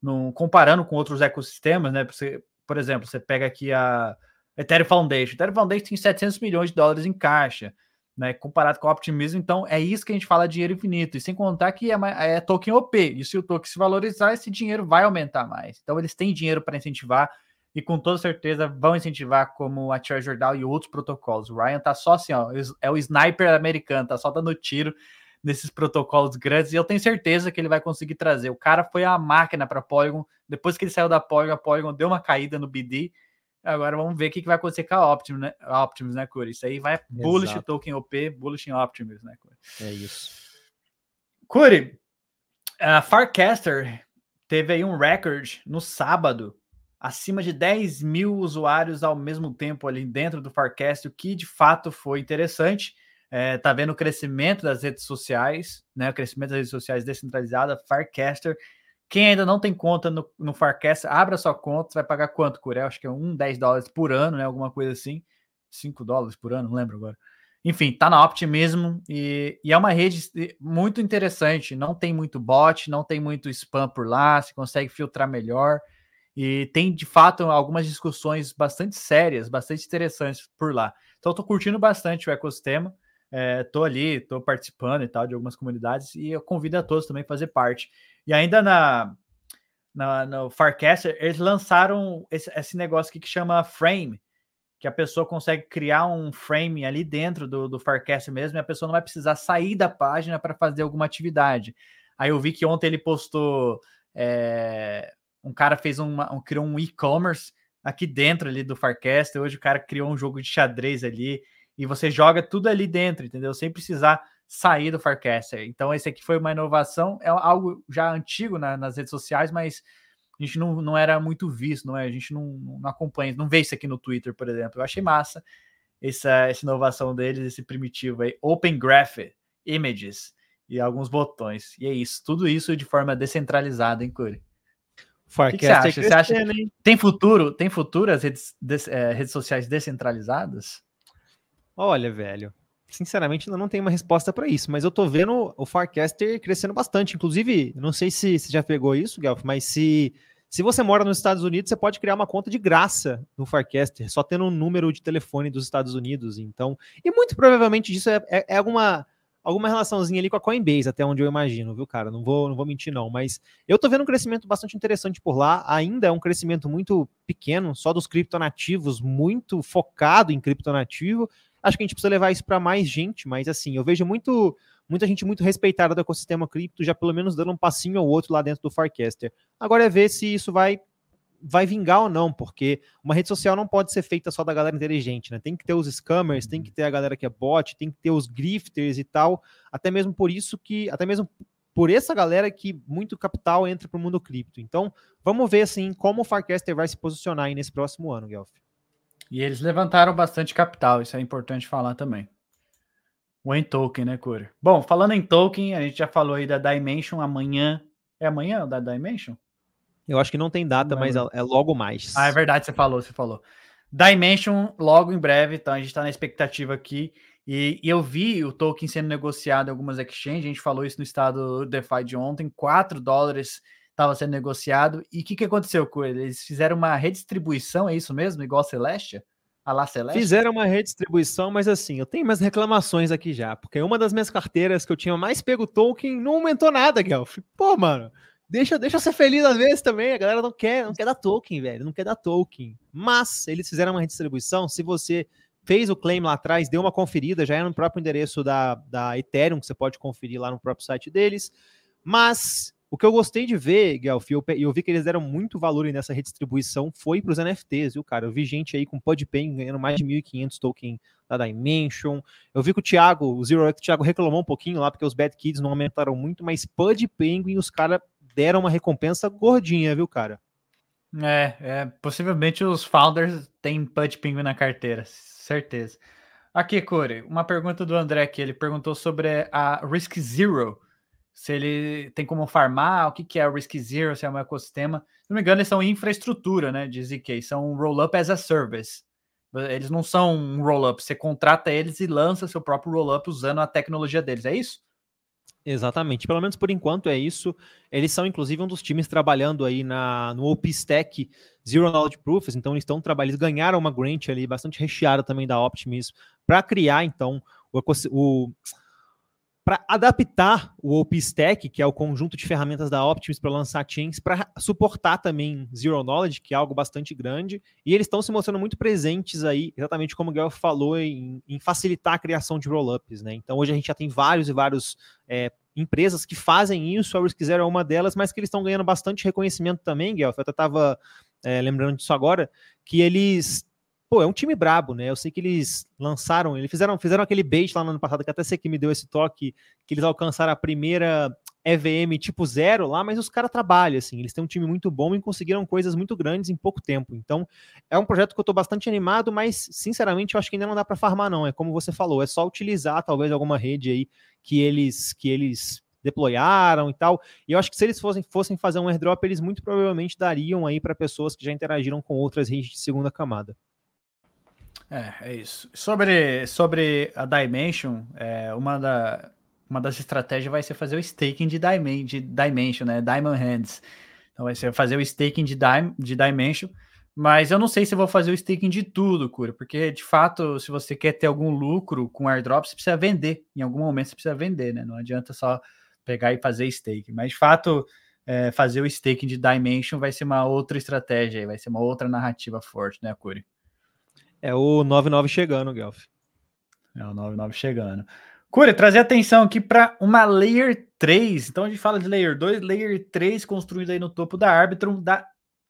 não comparando com outros ecossistemas, né? Você, por exemplo, você pega aqui a Ethereum Foundation. Ethereum Foundation tem 700 milhões de dólares em caixa, né? Comparado com o Optimism, então é isso que a gente fala dinheiro infinito. E sem contar que é, é token OP. E se o token se valorizar, esse dinheiro vai aumentar mais. Então eles têm dinheiro para incentivar e com toda certeza vão incentivar como a Treasure DAO e outros protocolos. O Ryan tá só assim, ó, é o sniper americano, tá só dando tiro nesses protocolos grandes e eu tenho certeza que ele vai conseguir trazer. O cara foi a máquina para Polygon, depois que ele saiu da Polygon, a Polygon deu uma caída no BD Agora vamos ver o que, vai acontecer com a Optimus, né, Optimus, né, Curi? Isso aí vai Exato. bullish token OP, bullish em Optimus, né, Curi? É isso. Curi, a Farcaster teve aí um recorde no sábado, acima de 10 mil usuários ao mesmo tempo ali dentro do Farcast, o que de fato foi interessante. É, tá vendo o crescimento das redes sociais, né? O crescimento das redes sociais descentralizadas, Farcaster quem ainda não tem conta no, no Farcast, abra sua conta, vai pagar quanto, Curé? Acho que é um 10 dólares por ano, né? Alguma coisa assim. 5 dólares por ano, não lembro agora. Enfim, tá na Optimism e, e é uma rede muito interessante. Não tem muito bot, não tem muito spam por lá, se consegue filtrar melhor. E tem, de fato, algumas discussões bastante sérias, bastante interessantes por lá. Então, tô curtindo bastante o ecossistema. É, tô ali, tô participando e tal de algumas comunidades e eu convido a todos também a fazer parte. E ainda na, na no Farcaster, eles lançaram esse, esse negócio aqui que chama Frame, que a pessoa consegue criar um frame ali dentro do, do Farcaster mesmo, e a pessoa não vai precisar sair da página para fazer alguma atividade. Aí eu vi que ontem ele postou. É, um cara fez uma, um, criou um e-commerce aqui dentro ali do Farcaster. Hoje o cara criou um jogo de xadrez ali e você joga tudo ali dentro, entendeu? Sem precisar sair do Farcaster. Então, esse aqui foi uma inovação, é algo já antigo na, nas redes sociais, mas a gente não, não era muito visto, não é? A gente não, não acompanha, não vê isso aqui no Twitter, por exemplo. Eu achei massa essa, essa inovação deles, esse primitivo aí, Open Graph Images e alguns botões. E é isso, tudo isso de forma descentralizada, hein, Curi? Que, você acha? Você acha tem futuro? Tem futuro as redes, des, é, redes sociais descentralizadas? Olha, velho, sinceramente, ainda não tenho uma resposta para isso, mas eu tô vendo o Farcaster crescendo bastante. Inclusive, não sei se você já pegou isso, Gelf, mas se, se você mora nos Estados Unidos, você pode criar uma conta de graça no Farcaster, só tendo um número de telefone dos Estados Unidos. Então, e muito provavelmente isso é, é, é alguma alguma relaçãozinha ali com a Coinbase, até onde eu imagino, viu, cara? Não vou, não vou mentir, não. Mas eu tô vendo um crescimento bastante interessante por lá. Ainda é um crescimento muito pequeno, só dos criptonativos, muito focado em criptonativo. Acho que a gente precisa levar isso para mais gente, mas assim, eu vejo muito muita gente muito respeitada do ecossistema cripto, já pelo menos dando um passinho ou outro lá dentro do Farcaster. Agora é ver se isso vai vai vingar ou não, porque uma rede social não pode ser feita só da galera inteligente, né? Tem que ter os scammers, tem que ter a galera que é bot, tem que ter os grifters e tal. Até mesmo por isso que, até mesmo por essa galera que muito capital entra para o mundo cripto. Então, vamos ver assim como o Farcaster vai se posicionar nesse próximo ano, Guelph. E eles levantaram bastante capital, isso é importante falar também. O em token, né, Cura? Bom, falando em token, a gente já falou aí da Dimension amanhã. É amanhã da Dimension? Eu acho que não tem data, não, mas é, logo mais. Ah, é verdade, você falou, você falou. Dimension logo em breve, então a gente está na expectativa aqui. E, e, eu vi o token sendo negociado em algumas exchanges, a gente falou isso no estado DeFi de ontem, 4 dólares estava sendo negociado. E o que, que aconteceu com ele? Eles fizeram uma redistribuição, é isso mesmo? Igual a Celeste? A lá Celeste? Fizeram uma redistribuição, mas assim, eu tenho mais reclamações aqui já, porque uma das minhas carteiras que eu tinha mais pego token não aumentou nada, Guelph. Pô, mano, deixa, deixa eu ser feliz às vezes também. A galera não quer, não quer dar token, velho, não quer dar token. Mas eles fizeram uma redistribuição. Se você fez o claim lá atrás, deu uma conferida, já é no próprio endereço da, da Ethereum, que você pode conferir lá no próprio site deles. Mas o que eu gostei de ver, Guelph, e eu, eu, vi que eles deram muito valor nessa redistribuição, foi para os NFTs, viu, cara? Eu vi gente aí com PodPen ganhando mais de 1.500 token da Dimension. Eu vi que o Thiago, o Zero o Thiago reclamou um pouquinho lá, porque os Bad Kids não aumentaram muito, mas PodPenguin, os caras deram uma recompensa gordinha, viu, cara? É, é, possivelmente os founders têm PodPenguin na carteira, certeza. Aqui, Corey, uma pergunta do André que ele perguntou sobre a Risk Zero se ele tem como farmar, o que, que é o Risk Zero, se é um ecossistema. Se não me engano, eles são infraestrutura, né, de ZK, são roll-up as a service. Eles não são um roll-up, você contrata eles e lança seu próprio roll-up usando a tecnologia deles, é isso? Exatamente, pelo menos por enquanto é isso. Eles são inclusive um dos times trabalhando aí na, no OpenStack Zero Knowledge Proofs, então eles estão trabalhando, eles ganharam uma grant ali bastante recheada também da Optimism para criar então o, o para adaptar o OpenStack, que é o conjunto de ferramentas da Optimus para lançar chains, para suportar também Zero Knowledge, que é algo bastante grande, e eles estão se mostrando muito presentes aí, exatamente como o Guel falou, em, em, facilitar a criação de rollups, né? Então hoje a gente já tem vários e vários é, empresas que fazem isso, a Zero é uma delas, mas que eles estão ganhando bastante reconhecimento também, Guel. Eu até estava é, lembrando disso agora, que eles pô, é um time brabo, né? Eu sei que eles lançaram, eles fizeram, fizeram aquele bait lá no ano passado, que até sei que me deu esse toque, que eles alcançaram a primeira EVM tipo zero lá, mas os caras trabalham, assim, eles têm um time muito bom e conseguiram coisas muito grandes em pouco tempo. Então, é um projeto que eu tô bastante animado, mas, sinceramente, eu acho que ainda não dá para farmar, não. É como você falou, é só utilizar talvez alguma rede aí que eles que eles deployaram e tal. E eu acho que se eles fossem, fossem fazer um airdrop, eles muito provavelmente dariam aí para pessoas que já interagiram com outras redes de segunda camada. É, é isso. Sobre, sobre a Dimension, é, uma, da, uma das estratégias vai ser fazer o staking de, Dimen de Dimension, né? Diamond Hands. Então vai ser fazer o staking de, Dim de Dimension. Mas eu não sei se vou fazer o staking de tudo, Cura, porque de fato, se você quer ter algum lucro com airdrop, você precisa vender. Em algum momento você precisa vender, né? Não adianta só pegar e fazer staking. Mas de fato, é, fazer o staking de Dimension vai ser uma outra estratégia, vai ser uma outra narrativa forte, né, Curi? É o 99 chegando, Guelph. É o 99 chegando. Cura, trazer atenção aqui para uma Layer 3. Então a gente fala de Layer 2, Layer 3 construído aí no topo da Arbitrum da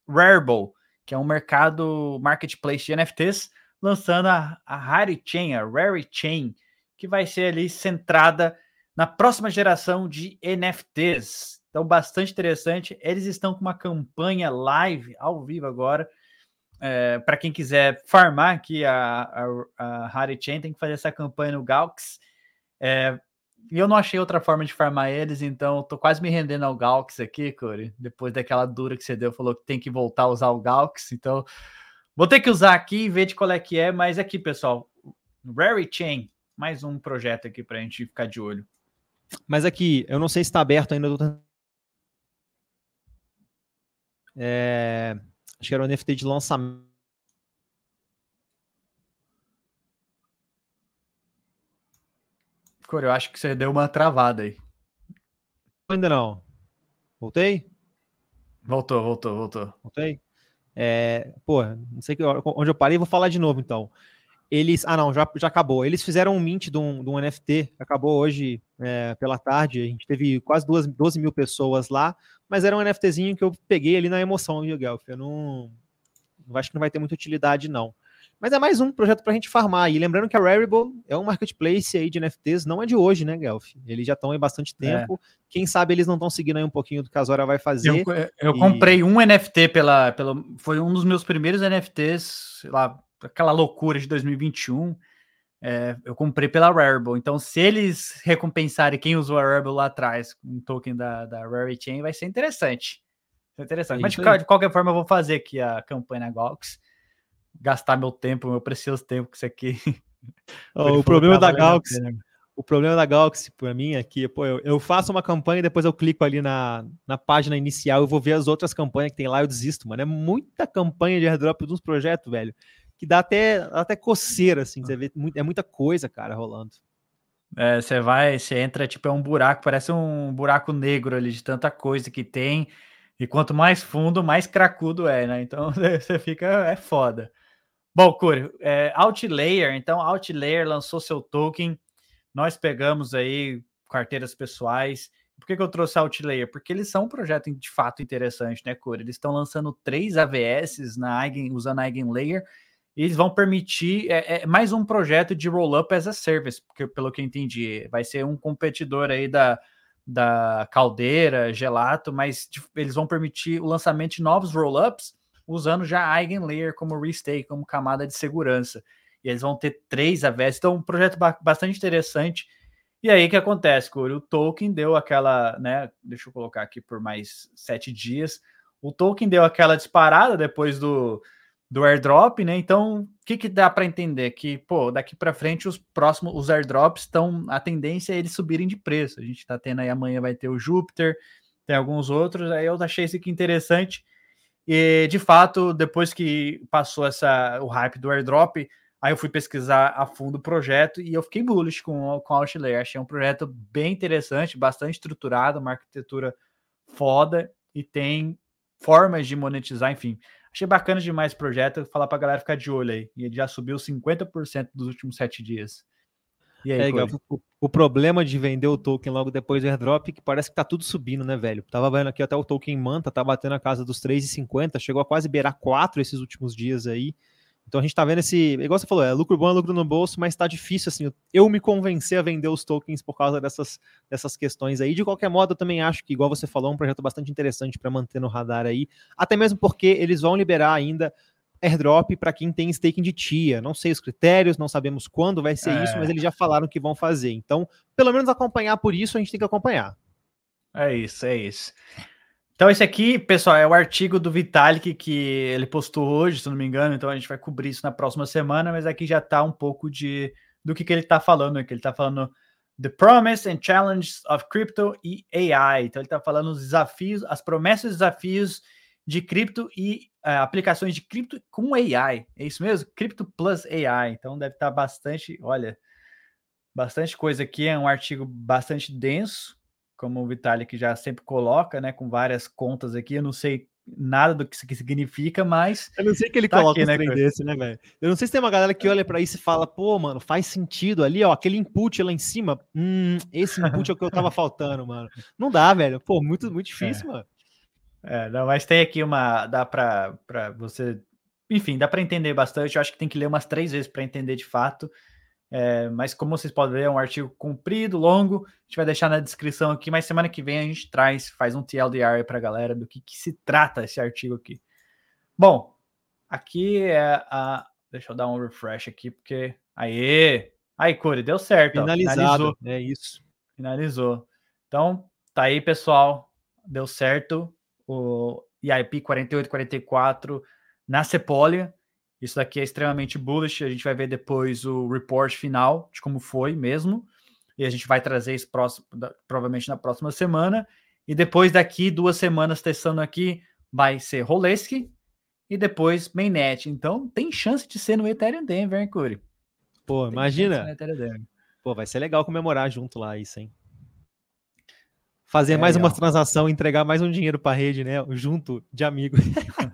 Rarible, que é um mercado marketplace de NFTs, lançando a, a Rari Chain, a Rari Chain, que vai ser ali centrada na próxima geração de NFTs. Então, bastante interessante. Eles estão com uma campanha live, ao vivo agora, é, para quem quiser farmar aqui a, a, a Harry Chain, tem que fazer essa campanha no Galx. É, e eu não achei outra forma de farmar eles, então tô quase me rendendo ao Galx aqui, Corey. Depois daquela dura que você deu, falou que tem que voltar a usar o Galx, então vou ter que usar aqui e ver de qual é que é, mas aqui, pessoal, Rary Chain, mais um projeto aqui para a gente ficar de olho. Mas aqui, eu não sei se está aberto ainda. É, Acho que era o NFT de lançamento. Core, eu acho que você deu uma travada aí. Ainda não. Voltei? Voltou, voltou, voltou. Voltei? É, pô, não sei que, onde eu parei, vou falar de novo então. Eles. Ah, não, já, já acabou. Eles fizeram um mint de um, de um NFT, acabou hoje é, pela tarde. A gente teve quase duas, 12 mil pessoas lá, mas era um NFTzinho que eu peguei ali na emoção, viu, Guelph? Eu não, acho que não vai ter muita utilidade, não. Mas é mais um projeto para a gente farmar. E lembrando que a Rarible é um marketplace aí de NFTs, não é de hoje, né, Guelph? Eles já estão aí bastante é. tempo. É. Quem sabe eles não estão seguindo aí um pouquinho do que a Zora vai fazer. Eu, eu e... comprei um NFT pela, pela. Foi um dos meus primeiros NFTs, sei lá, aquela loucura de 2021. É, eu comprei pela Rarible. Então, se eles recompensarem quem usou a Rarible lá atrás, um token da, da Rarity Chain, vai ser interessante. interessante. É Mas de, de, qualquer forma, eu vou fazer aqui a campanha na Galx. Gastar meu tempo, meu precioso tempo com isso aqui. Oh, o problema da Galx. O problema da Galaxy para mim é que pô, eu, eu, faço uma campanha e depois eu clico ali na, na página inicial e vou ver as outras campanhas que tem lá eu desisto, mano. É muita campanha de airdrop dos projetos, velho que dá até, até coceira, assim, você vê, é muita coisa, cara, rolando. É, você vai, você entra, tipo, é um buraco, parece um buraco negro ali de tanta coisa que tem, e quanto mais fundo, mais cracudo é, né? Então você fica, é foda. Bom, Curi, é, Outlayer, então Outlayer lançou seu token, nós pegamos aí carteiras pessoais. Por que, que eu trouxe Outlayer? Porque eles são um projeto de fato interessante, né, Curi? Eles estão lançando três AVS na Eigen, usando a Eigenlayer, e eles vão permitir é, é, mais um projeto de roll-up as a service, porque pelo que eu entendi, vai ser um competidor aí da, da Caldeira, Gelato, mas eles vão permitir o lançamento de novos roll-ups usando já a Eigenlayer como restake, como camada de segurança. E eles vão ter três AVS, então um projeto bastante interessante. E aí o que acontece, Corey? O token deu aquela, né? Deixa eu colocar aqui por mais sete dias. O token deu aquela disparada depois do, do airdrop, né? Então, o que, que dá para entender? Que, pô, daqui para frente os próximos, os airdrops estão, a tendência é eles subirem de preço. A gente está tendo aí amanhã vai ter o Júpiter, tem alguns outros. Aí eu achei isso aqui interessante. E de fato, depois que passou essa, o hype do airdrop, aí eu fui pesquisar a fundo o projeto e eu fiquei bullish com, com Outlayer. Achei um projeto bem interessante, bastante estruturado, uma arquitetura foda e tem formas de monetizar, enfim. Achei bacana demais o projeto, falar pra galera ficar de olho aí. E ele já subiu 50% dos últimos sete dias. E aí, é, o, o, problema de vender o token logo depois do airdrop é que parece que tá tudo subindo, né, velho? Tava vendo aqui até o token Manta, tá batendo a casa dos 3,50, chegou a quase beirar 4 esses últimos dias aí. Então a gente tá vendo esse, igual você falou, é lucro bom, é lucro no bolso, mas tá difícil assim, eu me convencer a vender os tokens por causa dessas, dessas questões aí. De qualquer modo, eu também acho que, igual você falou, é um projeto bastante interessante para manter no radar aí, até mesmo porque eles vão liberar ainda airdrop para quem tem staking de TIA. Não sei os critérios, não sabemos quando vai ser é. isso, mas eles já falaram que vão fazer. Então, pelo menos acompanhar por isso, a gente tem que acompanhar. É isso, é isso. Então, esse aqui, pessoal, é o artigo do Vitalik que ele postou hoje, se não me engano. Então, a gente vai cobrir isso na próxima semana, mas aqui já está um pouco de do que, que ele está falando. Que ele está falando The Promise and Challenges of Crypto e AI. Então, ele está falando os desafios, as promessas e desafios de cripto e uh, aplicações de cripto com AI. É isso mesmo? Cripto plus AI. Então deve estar bastante, olha, bastante coisa aqui. É um artigo bastante denso, como o Vitalik já sempre coloca, né? Com várias contas aqui. Eu não sei nada do que isso significa, mas. Eu não sei que ele tá coloca aqui, né, trem desse, né, velho? Eu não sei se tem uma galera que olha para isso e fala, pô, mano, faz sentido ali, ó, aquele input lá em cima. Hum, esse input é o que eu tava faltando, mano. Não dá, velho. Pô, muito, muito difícil, é. mano. É, não, mas tem aqui uma. Dá para você. Enfim, dá para entender bastante. Eu acho que tem que ler umas três vezes para entender de fato. É, mas como vocês podem ver, é um artigo comprido, longo. A gente vai deixar na descrição aqui, mas semana que vem a gente traz, faz um TLDR para a galera do que, que se trata esse artigo aqui. Bom, aqui é a. Deixa eu dar um refresh aqui, porque. Aê! Aí, Curi, deu certo. Finalizado. Ó, finalizou. É isso. Finalizou. Então, tá aí, pessoal. Deu certo o EIP 4844 na Sepolia. Isso daqui é extremamente bullish. A gente vai ver depois o report final de como foi mesmo. E a gente vai trazer isso próximo, provavelmente na próxima semana. E depois daqui, duas semanas testando aqui, vai ser Roleski e depois Mainnet. Então tem chance de ser no Ethereum Denver, hein, Curi? Pô, tem imagina. Pô, vai ser legal comemorar junto lá isso, hein? fazer é, mais uma transação, entregar mais um dinheiro para a rede, né? Junto de amigo.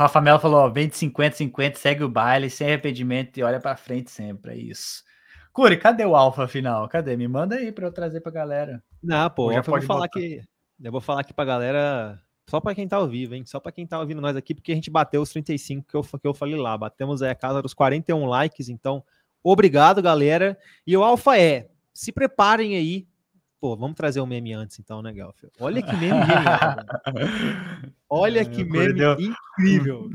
Rafa Melo falou: ó, vende 50, 50, segue o baile, sem arrependimento e olha para frente sempre. É isso. Curi, cadê o alfa final? Cadê? Me manda aí para eu trazer para galera. Não, pô, já pode falar que eu vou falar aqui para galera, só para quem tá ao vivo, hein? Só para quem tá ouvindo nós aqui, porque a gente bateu os 35 que eu, que eu falei lá. Batemos aí a casa dos 41 likes, então obrigado, galera. E o alfa é, se preparem aí Pô, vamos trazer o um meme antes então, né, Gelf? Olha que meme genial. Olha que meme deu... incrível.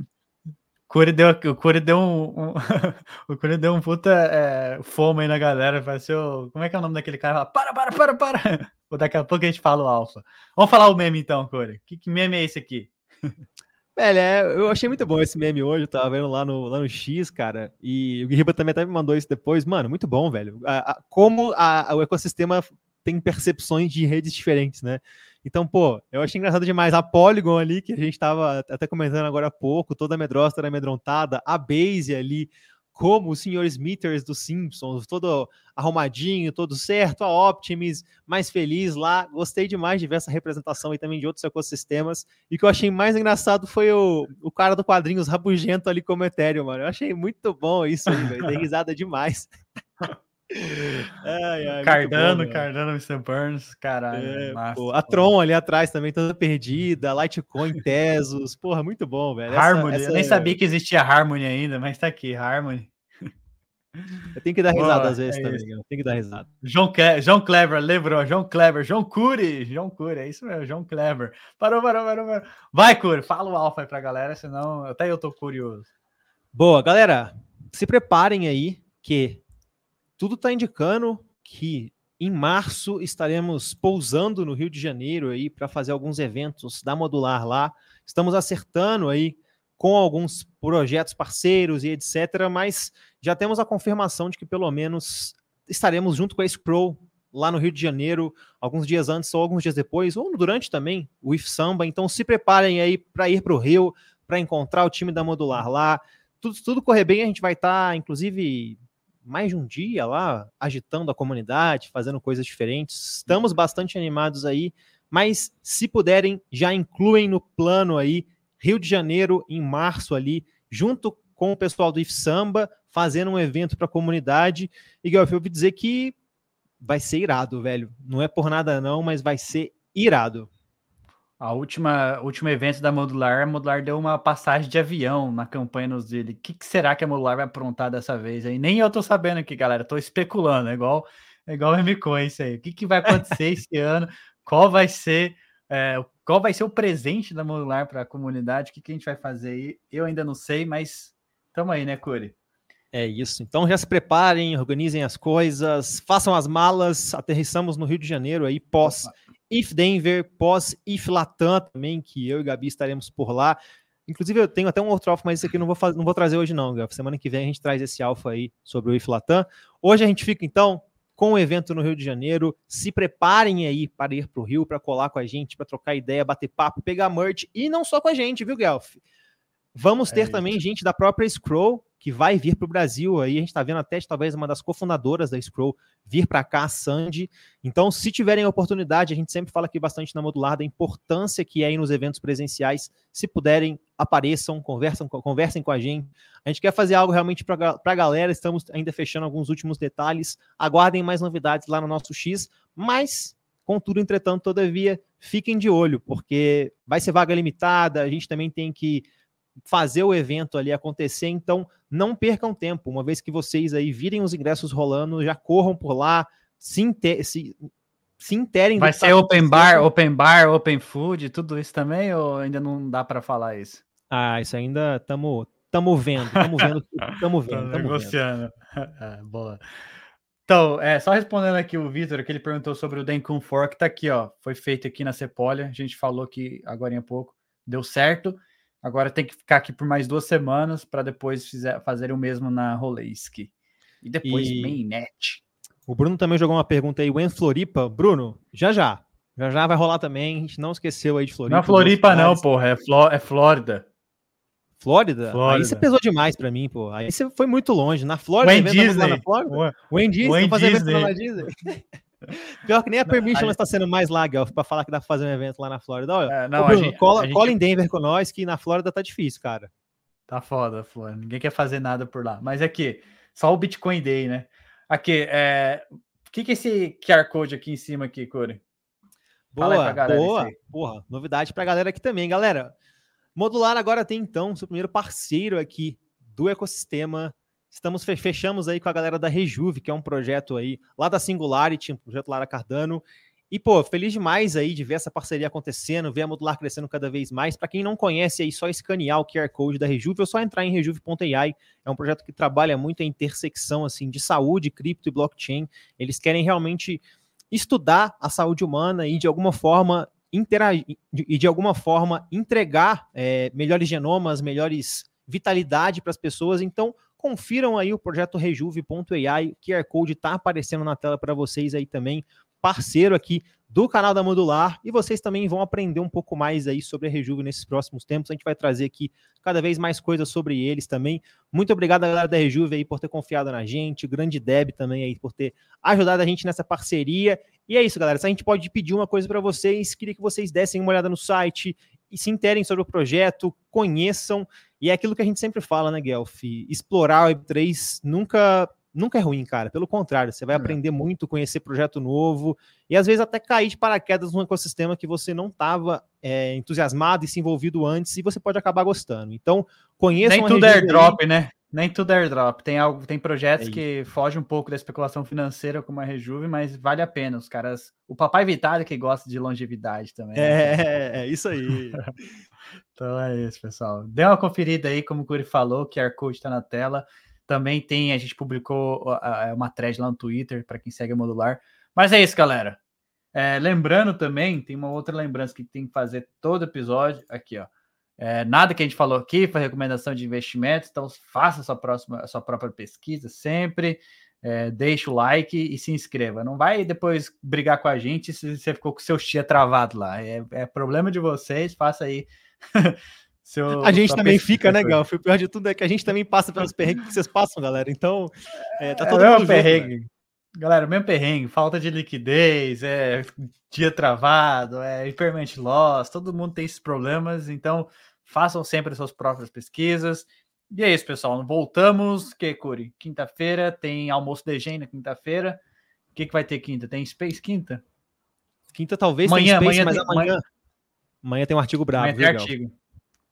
Curi deu, o Curi deu um, um o Curi deu um puta é, fome aí na galera. Vai ser o, como é que é o nome daquele cara? Para, para, para, para. Daqui a pouco a gente fala o alfa. Vamos falar o meme então, Curi. Que, que meme é esse aqui? Velho, é, eu achei muito bom esse meme hoje, eu tava vendo lá no, lá no X, cara, e o Guiriba também até me mandou isso depois. Mano, muito bom, velho. A, a, como a, o ecossistema tem percepções de redes diferentes, né? Então, pô, eu achei engraçado demais. A Polygon ali, que a gente estava até comentando agora há pouco, toda a Medrosta era amedrontada, a Base ali, como o Sr. Smithers dos Simpsons, todo arrumadinho, todo certo, a Optimus mais feliz lá. Gostei demais de ver essa representação e também de outros ecossistemas. E o que eu achei mais engraçado foi o, o cara do quadrinhos rabugento ali como Ethereum, mano. Eu achei muito bom isso velho. Dei risada demais. ai, ai, Cardano, bom, Cardano, Mr. Burns, caralho. É, massa, pô, a Tron ali atrás também, toda perdida, Litecoin, Tesos, porra, muito bom, velho. Harmony, essa, eu nem sabia que existia Harmony ainda, mas tá aqui, Harmony. Eu tenho que dar risada Boa, às vezes é também, eu tenho que dar risada. João, João Clever, lembrou, João Clever, João Cury, João Cury, é isso mesmo, João Clever. Parou, parou, parou, parou. Vai, Cury, fala o alfa aí pra galera, senão até eu tô curioso. Boa, galera, se preparem aí que tudo está indicando que em março estaremos pousando no Rio de Janeiro aí para fazer alguns eventos da Modular lá. Estamos acertando aí com alguns projetos parceiros e etc, mas já temos a confirmação de que pelo menos estaremos junto com a Scroll lá no Rio de Janeiro, alguns dias antes ou alguns dias depois, ou durante também o IF Samba. Então se preparem aí para ir para o Rio, para encontrar o time da Modular lá. Tudo, tudo correr bem, a gente vai estar, tá, inclusive, mais de um dia lá, agitando a comunidade, fazendo coisas diferentes. Estamos bastante animados aí, mas se puderem, já incluem no plano aí Rio de Janeiro em março ali, junto com o pessoal do IF Samba, fazendo um evento para a comunidade. E eu ouvi dizer que vai ser irado, velho. Não é por nada não, mas vai ser irado. A última último evento da Modular, a Modular deu uma passagem de avião na campanha nos dele. O que, que, será que a Modular vai aprontar dessa vez aí? Nem eu tô sabendo aqui, galera. Tô especulando, é igual é igual o M-Coin isso aí. O que, que vai acontecer esse ano? Qual vai ser é, qual vai ser o presente da Modular para a comunidade? O que, que a gente vai fazer aí? Eu ainda não sei, mas tamo aí, né, Curi? É isso. Então já se preparem, organizem as coisas, façam as malas. Aterrissamos no Rio de Janeiro aí pós. If Denver, pós If Latam também, que eu e Gabi estaremos por lá. Inclusive, eu tenho até um outro alfa, mas esse aqui não vou, fazer, não vou trazer hoje, não, Gabi. Semana que vem a gente traz esse alfa aí sobre o If Latam. Hoje a gente fica, então, com o evento no Rio de Janeiro. Se preparem aí para ir para o Rio, para colar com a gente, para trocar ideia, bater papo, pegar merch. E não só com a gente, viu, Guelph? Vamos ter é também gente da própria Scroll que vai vir para o Brasil. Aí a gente está vendo até talvez uma das cofundadoras da Scroll vir para cá, a Sandy. Então, se tiverem oportunidade, a gente sempre fala aqui bastante na Modular da importância que é ir nos eventos presenciais. Se puderem, apareçam, conversam, conversem com a gente. A gente quer fazer algo realmente para a galera. Estamos ainda fechando alguns últimos detalhes. Aguardem mais novidades lá no nosso X. Mas, contudo, entretanto, todavia, fiquem de olho, porque vai ser vaga limitada. A gente também tem que fazer o evento ali acontecer, então não percam tempo, uma vez que vocês aí virem os ingressos rolando, já corram por lá, se, inter, se, se interem. Vai ser open bar, open bar, open food, tudo isso também, ou ainda não dá para falar isso? Ah, isso ainda estamos estamos vendo, estamos vendo, estamos vendo, estamos negociando. ah, boa. Então, é, só respondendo aqui o Vitor, que ele perguntou sobre o Denkun Fork, tá aqui, ó, foi feito aqui na Cepolha, a gente falou aqui agora em pouco, deu certo. Agora tem que ficar aqui por mais duas semanas para depois fizer, fazer o mesmo na Roleiski. E depois e... Mainnet. O Bruno também jogou uma pergunta aí, When Floripa. Bruno, já já. Já já vai rolar também. A gente não esqueceu aí de Floripa. Não é Floripa, não, porra. É, Fló é Flórida. Flórida? Flórida? Aí você pesou demais pra mim, pô. Aí você foi muito longe. Na Flórida, Wayne Disney. Na Flórida? Wayne Disney. Wayne Disney. Disney. Pior que nem a Permission está sendo mais lá, Guelph, para falar que dá para fazer um evento lá na Flórida. Olha, é, não, Bruno, gente, cola, gente... cola em Denver com nós, que na Flórida tá difícil, cara. Tá foda, Flórida. Ninguém quer fazer nada por lá. Mas aqui, só o Bitcoin Day, né? Aqui, é... o que, que é esse QR Code aqui em cima aqui, Corey? Boa, boa. Porra, novidade pra galera aqui também, galera. Modular agora tem então seu primeiro parceiro aqui do ecossistema Estamos fechamos aí com a galera da Rejuve, que é um projeto aí lá da Singularity, um projeto Lara Cardano. E, pô, feliz demais aí de ver essa parceria acontecendo, ver a Modular crescendo cada vez mais. Para quem não conhece aí, só escanear o QR Code da Rejuve ou só entrar em rejuve.ai. É um projeto que trabalha muito a intersecção assim de saúde, cripto e blockchain. Eles querem realmente estudar a saúde humana e de alguma forma interagir e de alguma forma entregar é, melhores genomas, melhores vitalidade para as pessoas. Então, Confiram aí o projeto rejuve.ai, o QR Code está aparecendo na tela para vocês aí também, parceiro aqui do canal da Modular e vocês também vão aprender um pouco mais aí sobre a Rejuve nesses próximos tempos. A gente vai trazer aqui cada vez mais coisas sobre eles também. Muito obrigado galera da Rejuve aí por ter confiado na gente, o grande Deb também aí por ter ajudado a gente nessa parceria. E é isso, galera. Se a gente pode pedir uma coisa para vocês, queria que vocês dessem uma olhada no site e se interem sobre o projeto, conheçam. E é aquilo que a gente sempre fala, né, Guelph? Explorar o Web3 nunca nunca é ruim, cara. Pelo contrário, você vai é. aprender muito, conhecer projeto novo e às vezes até cair de paraquedas num ecossistema que você não estava é, entusiasmado e se envolvido antes e você pode acabar gostando. Então, conheça. Nem tudo é airdrop, aí. né? Nem tudo é airdrop. Tem algo, tem projetos é que fogem um pouco da especulação financeira, como a Rejuve, mas vale a pena. Os caras. O papai Vitale que gosta de longevidade também. Né? É, é isso aí. então é isso, pessoal. Dê uma conferida aí, como o Curi falou, o QR Code está na tela. Também tem, a gente publicou uma thread lá no Twitter, para quem segue a Modular. Mas é isso, galera. É, lembrando também, tem uma outra lembrança que tem que fazer todo episódio. Aqui, ó. É, nada que a gente falou aqui foi recomendação de investimento, então faça a sua, próxima, a sua própria pesquisa sempre. É, deixa o like e se inscreva. Não vai depois brigar com a gente se você ficou com seu tia travado lá. É, é problema de vocês, faça aí A gente também fica, né, Gal? O pior de tudo é que a gente também passa pelos perrengues que vocês passam, galera. Então, é, tá é todo é, mundo perrengue. Junto, Galera, mesmo perrengue, falta de liquidez, é dia travado, é hyperment loss, todo mundo tem esses problemas, então façam sempre as suas próprias pesquisas. E é isso, pessoal. Voltamos, que Curi? Quinta-feira tem almoço de na quinta-feira. O que, que vai ter quinta? Tem Space quinta? Quinta talvez amanhã, Space, amanhã, mas tem, amanhã, amanhã tem um artigo bravo. Amanhã tem artigo.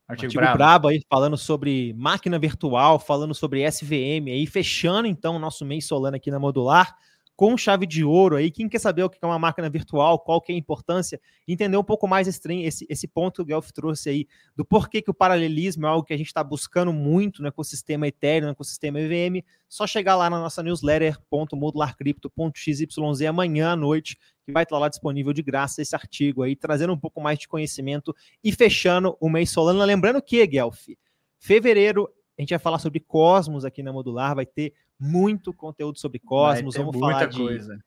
Artigo, artigo brabo. brabo. aí falando sobre máquina virtual, falando sobre SVM aí, fechando então o nosso mês Solano aqui na Modular com chave de ouro aí. Quem quer saber o que é uma máquina virtual, qual que é a importância, entender um pouco mais esse, esse, esse ponto que o Guelph trouxe aí, do porquê que o paralelismo é algo que a gente está buscando muito no ecossistema Ethereum, no ecossistema EVM, só chegar lá na nossa newsletter.modularcrypto.xyz amanhã à noite, que vai estar lá disponível de graça esse artigo aí, trazendo um pouco mais de conhecimento e fechando o mês Solana. Lembrando que, Guelph, fevereiro a gente vai falar sobre Cosmos aqui na Modular, vai ter muito conteúdo sobre Cosmos, vamos falar de, coisa.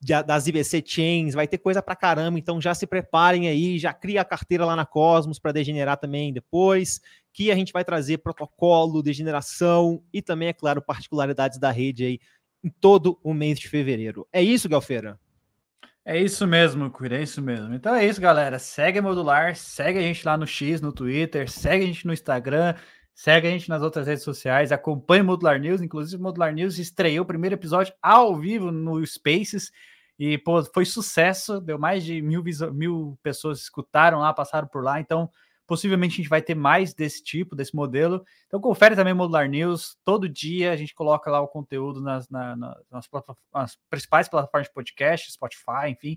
De, das IBC Chains, vai ter coisa pra caramba, então já se preparem aí, já cria a carteira lá na Cosmos para degenerar também depois, que a gente vai trazer protocolo, degeneração e também, é claro, particularidades da rede aí em todo o mês de fevereiro. É isso, Galfeira? É isso mesmo, Cura, é isso mesmo. Então é isso, galera. Segue a Modular, segue a gente lá no X, no Twitter, segue a gente no Instagram, Segue a gente nas outras redes sociais, acompanhe o Modular News. Inclusive, o Modular News estreou o primeiro episódio ao vivo no Spaces e pô, foi sucesso. Deu mais de mil, mil pessoas escutaram lá, passaram por lá. Então, possivelmente a gente vai ter mais desse tipo, desse modelo. Então, confere também o Modular News. Todo dia a gente coloca lá o conteúdo nas, na, nas, nas principais plataformas de podcast, Spotify, enfim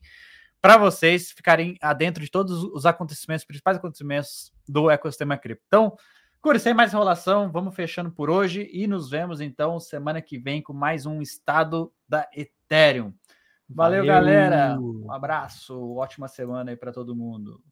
para vocês ficarem adentro de todos os acontecimentos, principais acontecimentos do ecossistema cripto. Então, Curi, sem mais enrolação, vamos fechando por hoje e nos vemos então semana que vem com mais um estado da Ethereum. Valeu, Valeu. galera. Um abraço, ótima semana aí para todo mundo.